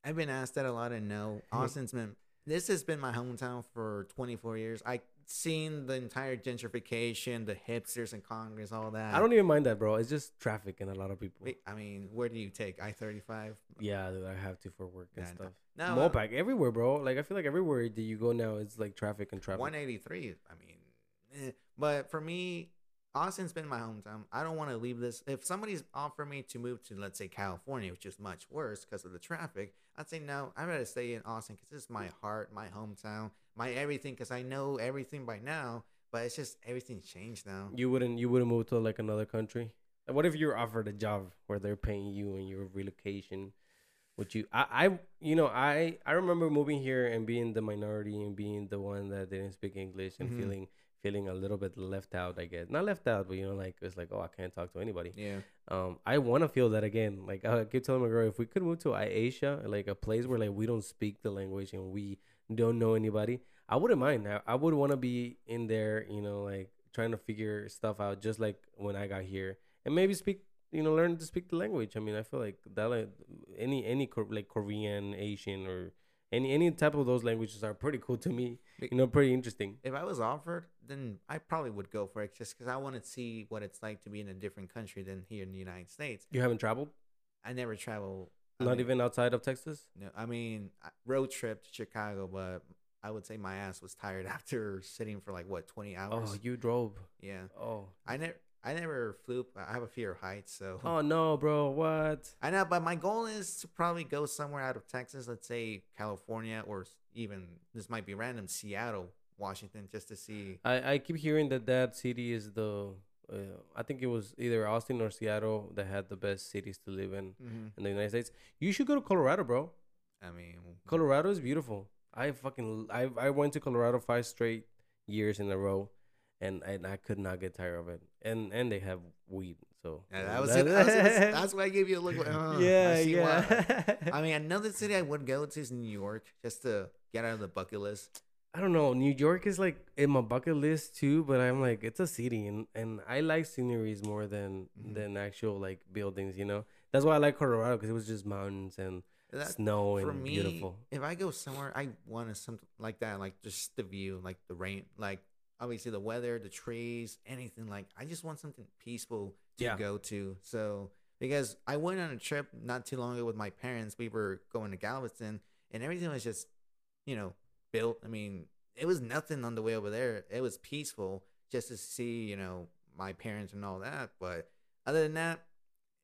S1: I've been asked that a lot, and no, Austin's been. This has been my hometown for 24 years. I seen the entire gentrification, the hipsters in Congress, all that.
S2: I don't even mind that, bro. It's just traffic and a lot of people.
S1: Wait, I mean, where do you take I 35?
S2: Yeah, dude, I have to for work and
S1: Yeah,
S2: stuff.
S1: No,
S2: Mopac everywhere, bro. Like I feel like everywhere that you go now, it's like traffic and traffic.
S1: 183. I mean, eh. but for me, Austin's been my hometown. I don't want to leave this. If somebody's offering me to move to, let's say, California, which is much worse because of the traffic, I'd say no. I'd rather stay in Austin because this is my heart, my hometown, my everything. Because I know everything by now, but it's just everything's changed now.
S2: You wouldn't you wouldn't move to like another country? Like, What if you're offered a job where they're paying you and your relocation? Would you I, I you know, I I remember moving here and being the minority and being the one that didn't speak English and
S1: Mhm.
S2: feeling feeling a little bit left out, I guess. Not left out, but you know, like it's like, oh I can't talk to anybody.
S1: Yeah.
S2: Um I wanna feel that again. Like I keep telling my girl if we could move to Asia, like a place where like we don't speak the language and we don't know anybody, I wouldn't mind. I, I would want to be in there, you know, like trying to figure stuff out, just like when I got here, and maybe speak, you know, learn to speak the language. I mean, I feel like that, like any any like Korean, Asian, or any any type of those languages are pretty cool to me. You know, pretty interesting.
S1: If I was offered, then I probably would go for it just because I want to see what it's like to be in a different country than here in the United States.
S2: You haven't traveled,
S1: I never travel. I
S2: not
S1: mean-
S2: even outside of Texas.
S1: No, I mean road trip to Chicago, but I would say my ass was tired after sitting for like what twenty oh, hours.
S2: Oh, you drove.
S1: yeah,
S2: Oh,
S1: I never, I never flew. I have a fear of heights, so
S2: oh no, bro. What?
S1: I know. But my goal is to probably go somewhere out of Texas, let's say California, or even this might be random, Seattle, Washington, just to see.
S2: I, I keep hearing that that city is the uh, I think it was either Austin or Seattle that had the best cities to live in
S1: Mm-hmm.
S2: in the United States. You should go to Colorado, bro.
S1: I mean,
S2: Colorado is beautiful. I fucking I I went to Colorado five straight years in a row, and and I could not get tired of it. And and they have weed, so
S1: yeah, that was, it. I was that's why I gave you a look. Like, oh, I
S2: yeah,
S1: why.
S2: yeah.
S1: I mean, another city I would go to is New York, just to get out of the bucket list.
S2: I don't know. New York is like in my bucket list too, but I'm like it's a city, and and I like sceneries more than
S1: Mhm.
S2: than actual like buildings. You know, that's why I like Colorado because it was just mountains and
S1: That,
S2: snow and
S1: me,
S2: beautiful.
S1: if I go somewhere, I want something like that, like just the view, like the rain, like obviously the weather, the trees, anything. Like I just want something peaceful to
S2: Yeah.
S1: go to. So because I went on a trip not too long ago with my parents, we were going to Galveston, and everything was just, you know, built. I mean, it was nothing on the way over there. It was peaceful just to see, you know, my parents and all that. But other than that,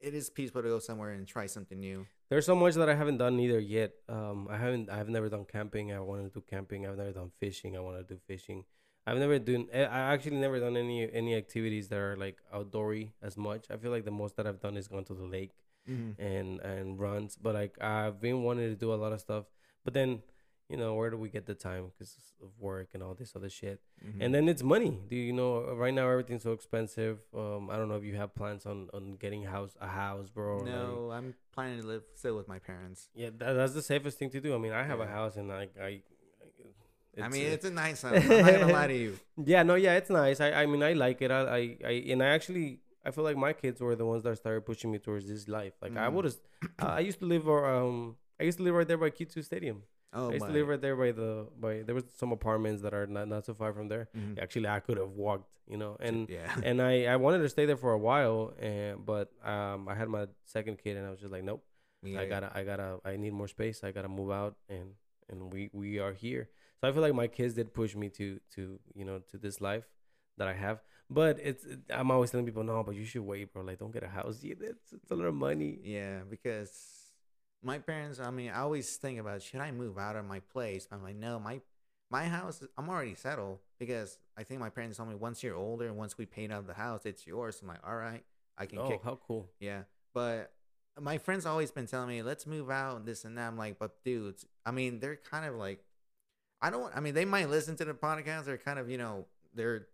S1: it is peaceful to go somewhere and try something new.
S2: There's so much that I haven't done either yet. Um, I haven't. I've never done camping. I want to do camping. I've never done fishing. I want to do fishing. I've never done. I actually never done any any activities that are like outdoory as much. I feel like the most that I've done is gone to the lake
S1: Mm-hmm.
S2: and and runs. But like I've been wanting to do a lot of stuff. But then, you know, where do we get the time because of work and all this other shit?
S1: Mm-hmm.
S2: And then it's money. Do you know right now everything's so expensive? Um, I don't know if you have plans on on getting house a house, bro. or, like-
S1: No, I'm planning to live still with my parents.
S2: yeah, that, that's the safest thing to do. I mean, I have a house and I, I,
S1: I mean,
S2: uh,
S1: it's a nice house. I'm not gonna lie to you.
S2: yeah, no, yeah, it's nice. I, I mean, I like it. I, I, I, and I actually, I feel like my kids were the ones that started pushing me towards this life. Like I
S1: Mhm.
S2: would have, I used to live, or um, I used to live right there by Q2 Stadium.
S1: Oh,
S2: I used
S1: my.
S2: to live right there by the, by there was some apartments that are not not so far from there.
S1: Mhm.
S2: Actually, I could have walked, you know, and
S1: yeah,
S2: and I, I wanted to stay there for a while, and but um, I had my second kid, and I was just like, nope.
S1: We
S2: I gotta, I gotta, I need more space. I gotta move out, and and we we are here. So I feel like my kids did push me to to you know to this life that I have. But it's I'm always telling people no, but you should wait, bro. Like don't get a house yet. It's it's a lot of money.
S1: Yeah, because my parents. I mean, I always think about should I move out of my place. I'm like, no, my my house. I'm already settled because I think my parents told me once you're older and once we paid out the house, it's yours. I'm like, all right, I can
S2: Oh,
S1: kick.
S2: how cool.
S1: Yeah, but my friends always been telling me let's move out and this and that. I'm like, but dudes, I mean, they're kind of like, I don't. I mean, they might listen to the podcast. They're kind of, you know, they're.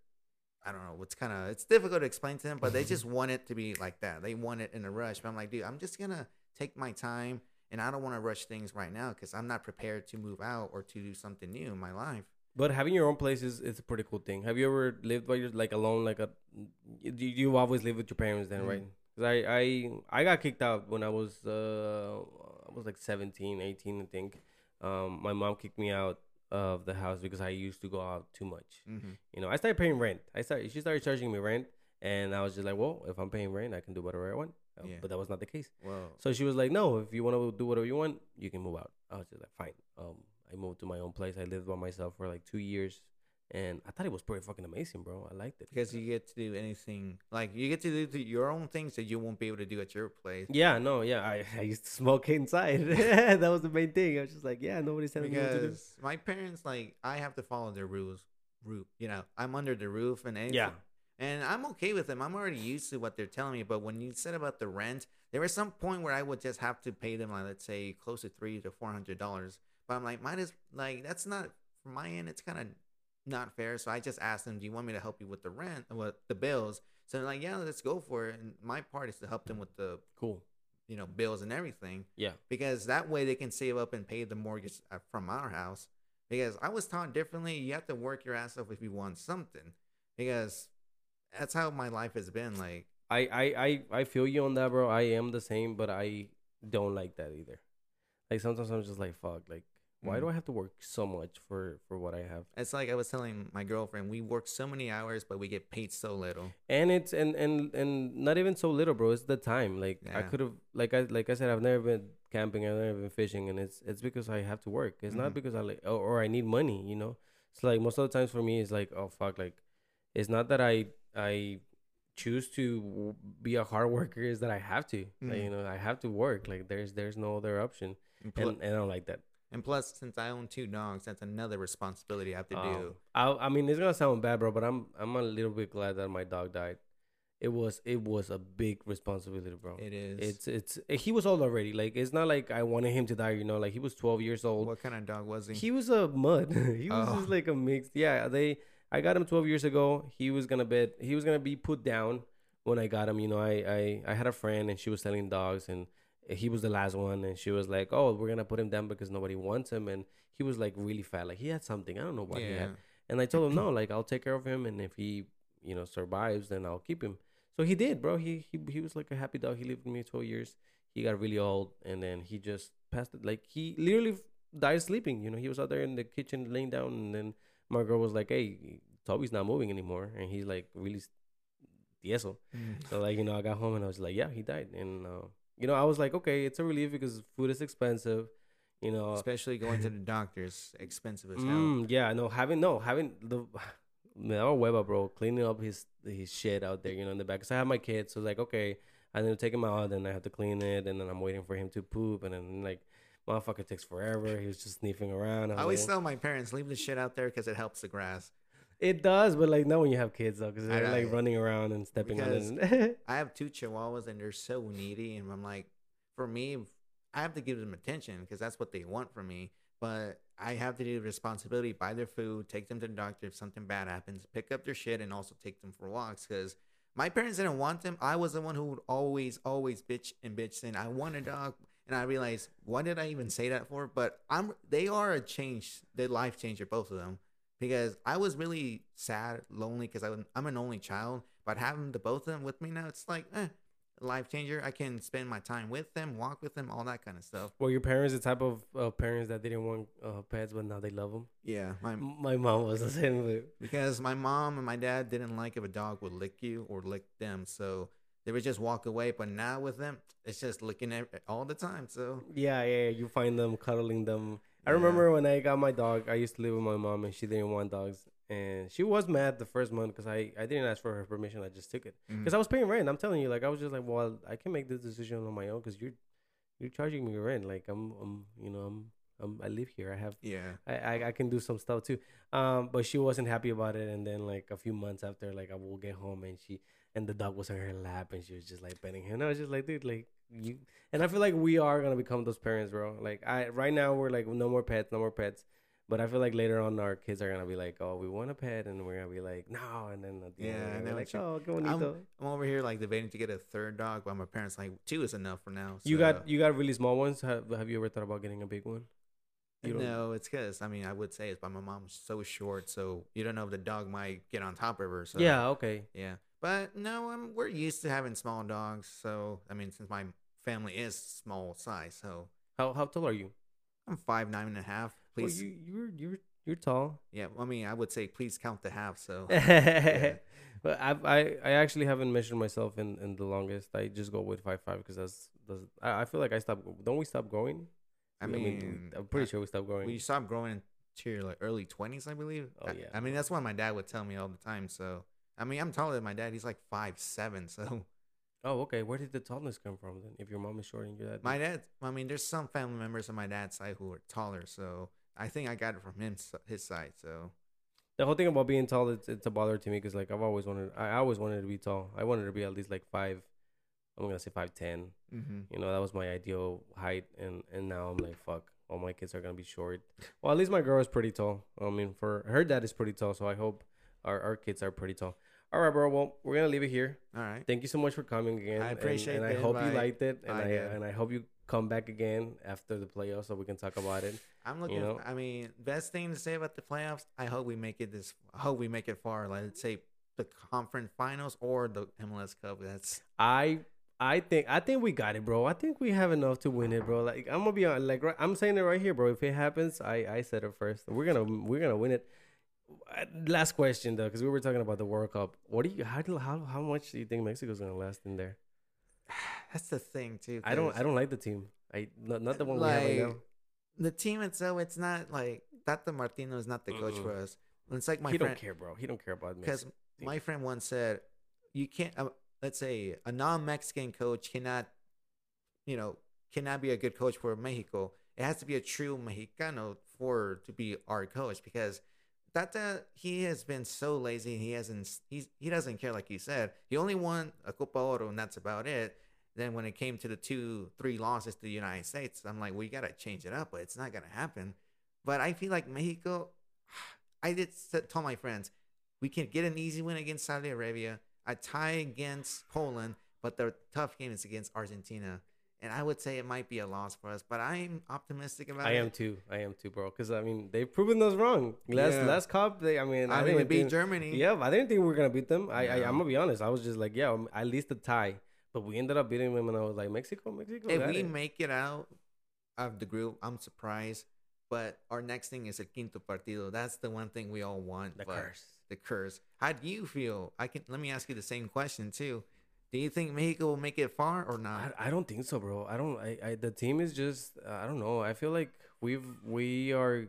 S1: I don't know. What's kind of it's difficult to explain to them, but they just want it to be like that. They want it in a rush. But I'm like, dude, I'm just gonna take my time, and I don't want to rush things right now because I'm not prepared to move out or to do something new in my life.
S2: But having your own place is it's a pretty cool thing. Have you ever lived by your like alone? Like a you, you always live with your parents then,
S1: Mhm.
S2: right? 'Cause I I I got kicked out when I was uh I was like 17, 18, I think. Um, my mom kicked me out of the house because I used to go out too much.
S1: Mm-hmm.
S2: You know, I started paying rent. I started she started charging me rent, and I was just like, well, if I'm paying rent, I can do whatever I want.
S1: Yeah.
S2: But that was not the case.
S1: Well,
S2: So she was like, "No, if you want to do whatever you want, you can move out." I was just like, "Fine." Um, I moved to my own place. I lived by myself for like two years, and I thought it was pretty fucking amazing, bro. I liked it.
S1: because you get to do anything like you get to do your own things that you won't be able to do at your place.
S2: Yeah, no, yeah. I, I used to smoke inside. that was the main thing. I was just like, yeah, nobody's telling me what to do.
S1: because my parents like I have to follow their rules. Roof, you know, I'm under the roof and anything.
S2: Yeah.
S1: And I'm okay with them. I'm already used to what they're telling me. But when you said about the rent, there was some point where I would just have to pay them like let's say close to three to four hundred dollars. But I'm like, mine is like that's not from my end. It's kind of not fair. So I just asked them, do you want me to help you with the rent, with the bills? So they're like, yeah, let's go for it. And my part is to help them with the
S2: Cool.
S1: you know bills and everything
S2: Yeah.
S1: because that way they can save up and pay the mortgage uh, from our house. Because I was taught differently. You have to work your ass off if you want something. Because that's how my life has been. Like,
S2: I, I, I, I feel you on that, bro. I am the same, but I don't like that either. Like sometimes I'm just like, fuck. Like, why
S1: Mhm.
S2: do I have to work so much for for what I have?
S1: it's like I was telling my girlfriend, we work so many hours, but we get paid so little.
S2: and it's and and and not even so little bro it's the time like i could have like i like i said i've never been camping i've never been fishing and it's it's because i have to work it's not
S1: Mhm.
S2: because i like or, or i need money you know it's like most of the times for me it's like oh fuck like it's not that i i choose to be a hard worker is that i have to like,
S1: Mhm.
S2: you know i have to work like there's there's no other option
S1: And, pl-
S2: and, and i don't like that
S1: and plus, since I own two dogs, that's another responsibility I have to
S2: Um,
S1: do.
S2: I, I mean it's gonna sound bad bro but i'm i'm a little bit glad that my dog died it was it was a big responsibility, bro.
S1: It is.
S2: It's it's he was old already. Like it's not like I wanted him to die. You know, like he was twelve years old.
S1: what kind of dog was he?
S2: He was a mud. he was
S1: Oh.
S2: just like a mixed. Yeah, they. I got him 12 years ago. He was gonna bet. He was gonna be put down when I got him. You know, I I I had a friend and she was selling dogs and he was the last one and she was like, "Oh, we're gonna put him down because nobody wants him." And he was like really fat. Like he had something. I don't know what he had. And I told him, "No, like I'll take care of him and if he, you know, survives, then I'll keep him." So he did, bro. He he he was like a happy dog. He lived with me 12 years. He got really old and then he just passed it. Like he literally died sleeping. You know, he was out there in the kitchen laying down, and then my girl was like, "Hey, Toby's not moving anymore," and he's like really s- tieso.
S1: Mm.
S2: So like you know, I got home and I was like, "Yeah, he died," and uh, you know, I was like, "Okay, it's a relief because food is expensive." You know,
S1: Especially going to the doctors, expensive as hell.
S2: Mm, yeah, no, having no having the me daba hueva, bro, cleaning up his his shit out there, you know, in the back. Cause I have my kids, so like, okay, I need to take him out, and I have to clean it, and then I'm waiting for him to poop, and then like, motherfucker takes forever. He was just sniffing around.
S1: I
S2: was
S1: always
S2: like,
S1: tell my parents leave the shit out there because it helps the grass.
S2: it does, but like not when you have kids though, because they're
S1: I-
S2: like running around and stepping on it.
S1: I have two chihuahuas and they're so needy, and I'm like, for me, I have to give them attention because that's what they want from me. But I have to do the responsibility, buy their food, take them to the doctor if something bad happens, pick up their shit, and also take them for walks. Because my parents didn't want them. I was the one who would always, always bitch and bitch saying I want a dog, and I realized why did I even say that for? But I'm they are a change, they life changer, both of them. Because I was really sad, lonely, because I'm an only child. But having the both of them with me now, it's like, eh, life changer. I can spend my time with them, walk with them, all that kind of stuff.
S2: Were your parents the type of uh, parents that didn't want uh, pets, but now they love them?
S1: Yeah, my
S2: My mom was the same way.
S1: because my mom and my dad didn't like if a dog would lick you or lick them, so they would just walk away. But now with them, it's just looking at all the time. So
S2: Yeah, yeah. You find them cuddling them. I
S1: Yeah.
S2: remember when I got my dog. I used to live with my mom, and she didn't want dogs, and she was mad the first month because I I didn't ask for her permission. I just took it
S1: mm,
S2: because I was paying rent. I'm telling you, like I was just like, well, I can make this decision on my own because you're you're charging me rent. Like I'm I'm you know I'm. I'm, I live here. I have
S1: yeah,
S2: I, I I can do some stuff too. Um, but she wasn't happy about it. And then like a few months after, like I will get home and she and the dog was on her lap and she was just like petting him. And I was just like, dude, like you. And I feel like we are gonna become those parents, bro. Like I right now we're like no more pets, no more pets. But I feel like later on our kids are gonna be like, oh, we want a pet, and we're gonna be like, no, and then the
S1: Yeah, I
S2: we're like,
S1: you-
S2: oh, qué bonito.
S1: I'm over here like debating to get a third dog, but my parents like two is enough for now.
S2: you got you got really small ones. Have Have you ever thought about getting a big one? You don't-
S1: no, it's because I mean I would say it's, but my mom's so short, so you don't know if the dog might get on top of her. So
S2: yeah. Okay.
S1: yeah. But no, um, we're used to having small dogs. So I mean, since my family is small size, so
S2: How How tall are you?
S1: I'm five nine and a half.
S2: Well,
S1: Please,
S2: you you're you're you're tall.
S1: yeah. I mean, I would say please count the half. So
S2: but I, I I actually haven't measured myself in, in the longest. I just go with five five because that's, that's I, I feel like I stopped. Don't we stop growing?
S1: I mean,
S2: I'm pretty
S1: I-
S2: sure we stopped growing.
S1: we stopped growing to your like early twenties, I believe.
S2: Oh,
S1: I-
S2: yeah.
S1: I, mean, that's what my dad would tell me all the time. So I mean, I'm taller than my dad. He's like five seven. So
S2: oh, okay. Where did the tallness come from then? If your mom is short and your dad,
S1: my dad. I mean, there's some family members on my dad's side who are taller. So I think I got it from him his side. So
S2: the whole thing about being tall, it's it's a bother to me because like I've always wanted, I always wanted to be tall. I wanted to be at least like five. I'm gonna say five ten.
S1: mm-hmm.
S2: You know, that was my ideal height, and and now I'm like, fuck, all my kids are gonna be short. Well, at least my girl is pretty tall. I mean, for her dad is pretty tall, so I hope our our kids are pretty tall. All right, bro. Well, we're gonna leave it here.
S1: all right.
S2: Thank you so much for coming again.
S1: I
S2: and-
S1: it.
S2: and, I hope you liked it, and
S1: I
S2: I, and I hope you come back again after the playoffs so we can talk about it.
S1: I'm looking.
S2: know?
S1: I mean, best thing to say about the playoffs. I hope we make it this. I hope we make it far. Like let's say the conference finals or the MLS Cup. That's
S2: I I think I think we got it, bro. I think we have enough to win it, bro. Like I'm gonna be on, like right- I'm saying it right here, bro. If it happens, I I said it first. We're gonna we're gonna win it. Uh, Last question though, because we were talking about the World Cup. What do you how do how how much do you think Mexico's gonna last in there?
S1: that's the thing too.
S2: I don't I don't like the team. I not, not the one we have right now.
S1: Like, The team itself, it's not like Tata Martino is not the coach for us. It's like my
S2: he
S1: friend
S2: don't care, bro. He don't care about
S1: because my friend once said, you can't. Uh, let's say a non-Mexican coach cannot, you know, cannot be a good coach for Mexico. It has to be a true Mexicano for to be our coach because Tata, uh, he has been so lazy. He hasn't. He's he doesn't care. Like you said, he only won a Copa Oro, and that's about it. Then when it came to the two, three losses to the United States, I'm like, we gotta change it up, but it's not gonna happen. But I feel like Mexico. I did tell my friends, we can get an easy win against Saudi Arabia, a tie against Poland, but the tough game is against Argentina and I would say it might be a loss for us, but I'm optimistic about
S2: I
S1: it.
S2: I am too. I am too, bro. Because I mean, they've proven us wrong. Last
S1: Yeah.
S2: last cup, they. I mean,
S1: I,
S2: I,
S1: mean,
S2: didn't
S1: beat
S2: think,
S1: Germany.
S2: Yeah, I didn't think we were gonna beat them. I, I
S1: No.
S2: I'm gonna be honest. I was just like, yeah, um, at least a tie. But we ended up beating them, and I was like, Mexico, Mexico.
S1: If we
S2: it.
S1: make it out of the group, I'm surprised. But our next thing is a quinto partido. That's the one thing we all want.
S2: the curse.
S1: The curse. How do you feel? I can. Let me ask you the same question too. Do you think Mexico will make it far or not?
S2: I, I don't think so, bro. I don't. I, I the team is just. I don't know. I feel like we've we are.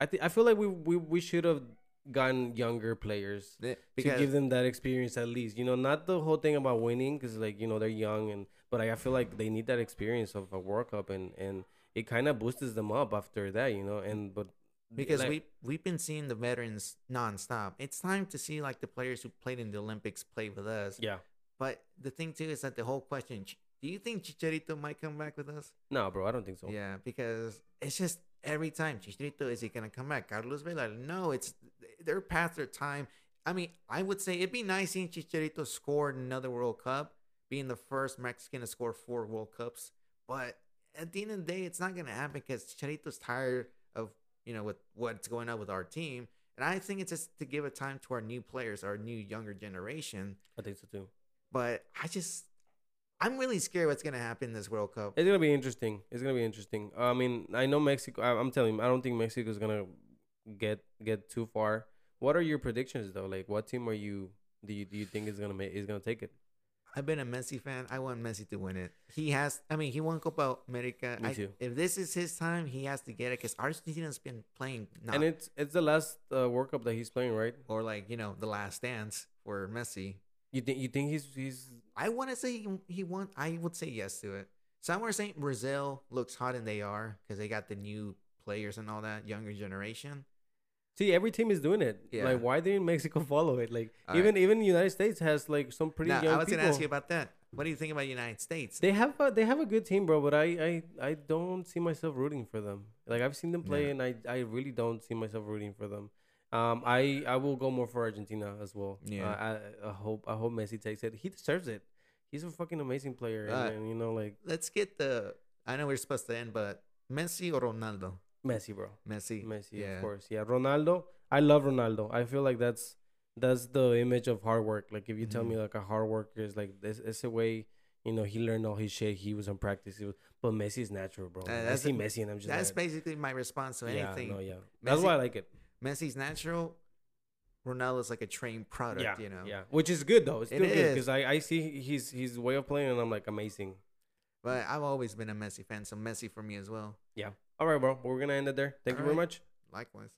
S2: I think I feel like we we we should have gotten younger players
S1: The-
S2: to give them that experience at least. You know, not the whole thing about winning because like you know they're young and but I, I feel like they need that experience of a World Cup and and it kind of boosts them up after that. You know, and but
S1: because
S2: like,
S1: we we've been seeing the veterans nonstop. It's time to see like the players who played in the Olympics play with us.
S2: yeah
S1: But the thing too is that the whole question: Do you think Chicharito might come back with us?
S2: no, bro, I don't think so.
S1: Yeah, because it's just every time Chicharito is he gonna come back? Carlos Vela, no, it's they're past their time. I mean, I would say it'd be nice seeing Chicharito score another World Cup, being the first Mexican to score four World Cups. But at the end of the day, it's not gonna happen because Chicharito's tired of you know with what's going on with our team. And I think it's just to give a time to our new players, our new younger generation.
S2: I think so too.
S1: But I just, I'm really scared what's gonna happen in this World Cup.
S2: It's gonna be interesting. It's gonna be interesting. I mean, I know Mexico. I, I'm telling you, I don't think Mexico's gonna get get too far. What are your predictions though? Like, what team are you? Do you do you think is gonna make is gonna take it?
S1: I've been a Messi fan. I want Messi to win it. He has. I mean, he won Copa America.
S2: Me
S1: I-
S2: too.
S1: If this is his time, he has to get it because Argentina's been playing not
S2: And it's it's the last uh, World Cup that he's playing, right?
S1: or like you know the last dance for Messi.
S2: You think you think he's he's
S1: I want to say he, he won. I would say yes to it. Some are saying Brazil looks hot, and they are because they got the new players and all that younger generation.
S2: see every team is doing it.
S1: Yeah.
S2: Like, why didn't Mexico follow it? Like,
S1: All
S2: even even United States has like some pretty
S1: Now,
S2: young
S1: I was
S2: people.
S1: gonna ask you about that. What do you think about United States?
S2: They have a, they have a good team, bro, but I, I I don't see myself rooting for them. Like I've seen them play,
S1: Yeah.
S2: and I, I really don't see myself rooting for them. Um, I I will go more for Argentina as well.
S1: Yeah.
S2: Uh, I, I hope I hope Messi takes it. He deserves it. He's a fucking amazing player, and-
S1: Uh,
S2: and, you know like
S1: Let's get the. I know we're supposed to end, but Messi or Ronaldo?
S2: Messi, bro.
S1: Messi.
S2: Messi,
S1: Yeah.
S2: of course. Yeah, Ronaldo. I love Ronaldo. I feel like that's that's the image of hard work. Like if you tell me
S1: Mhm.
S2: like a hard worker is like this, it's a way. You know, he learned all his shit. He was on practice. He was, but Messi is natural, bro.
S1: Uh, that's
S2: see
S1: a-
S2: Messi, and I'm just
S1: That's
S2: like,
S1: basically my response to anything.
S2: yeah, no, yeah. That's why I like it.
S1: Messi's natural. Ronaldo's like a trained product,
S2: Yeah,
S1: you know.
S2: yeah. Which is good though. It's
S1: It
S2: still good because I I see his his way of playing, and I'm like amazing.
S1: But I've always been a Messi fan, so Messi for me as well. Yeah.
S2: All right, bro. We're gonna end it there. Thank
S1: All
S2: you very much.
S1: Likewise.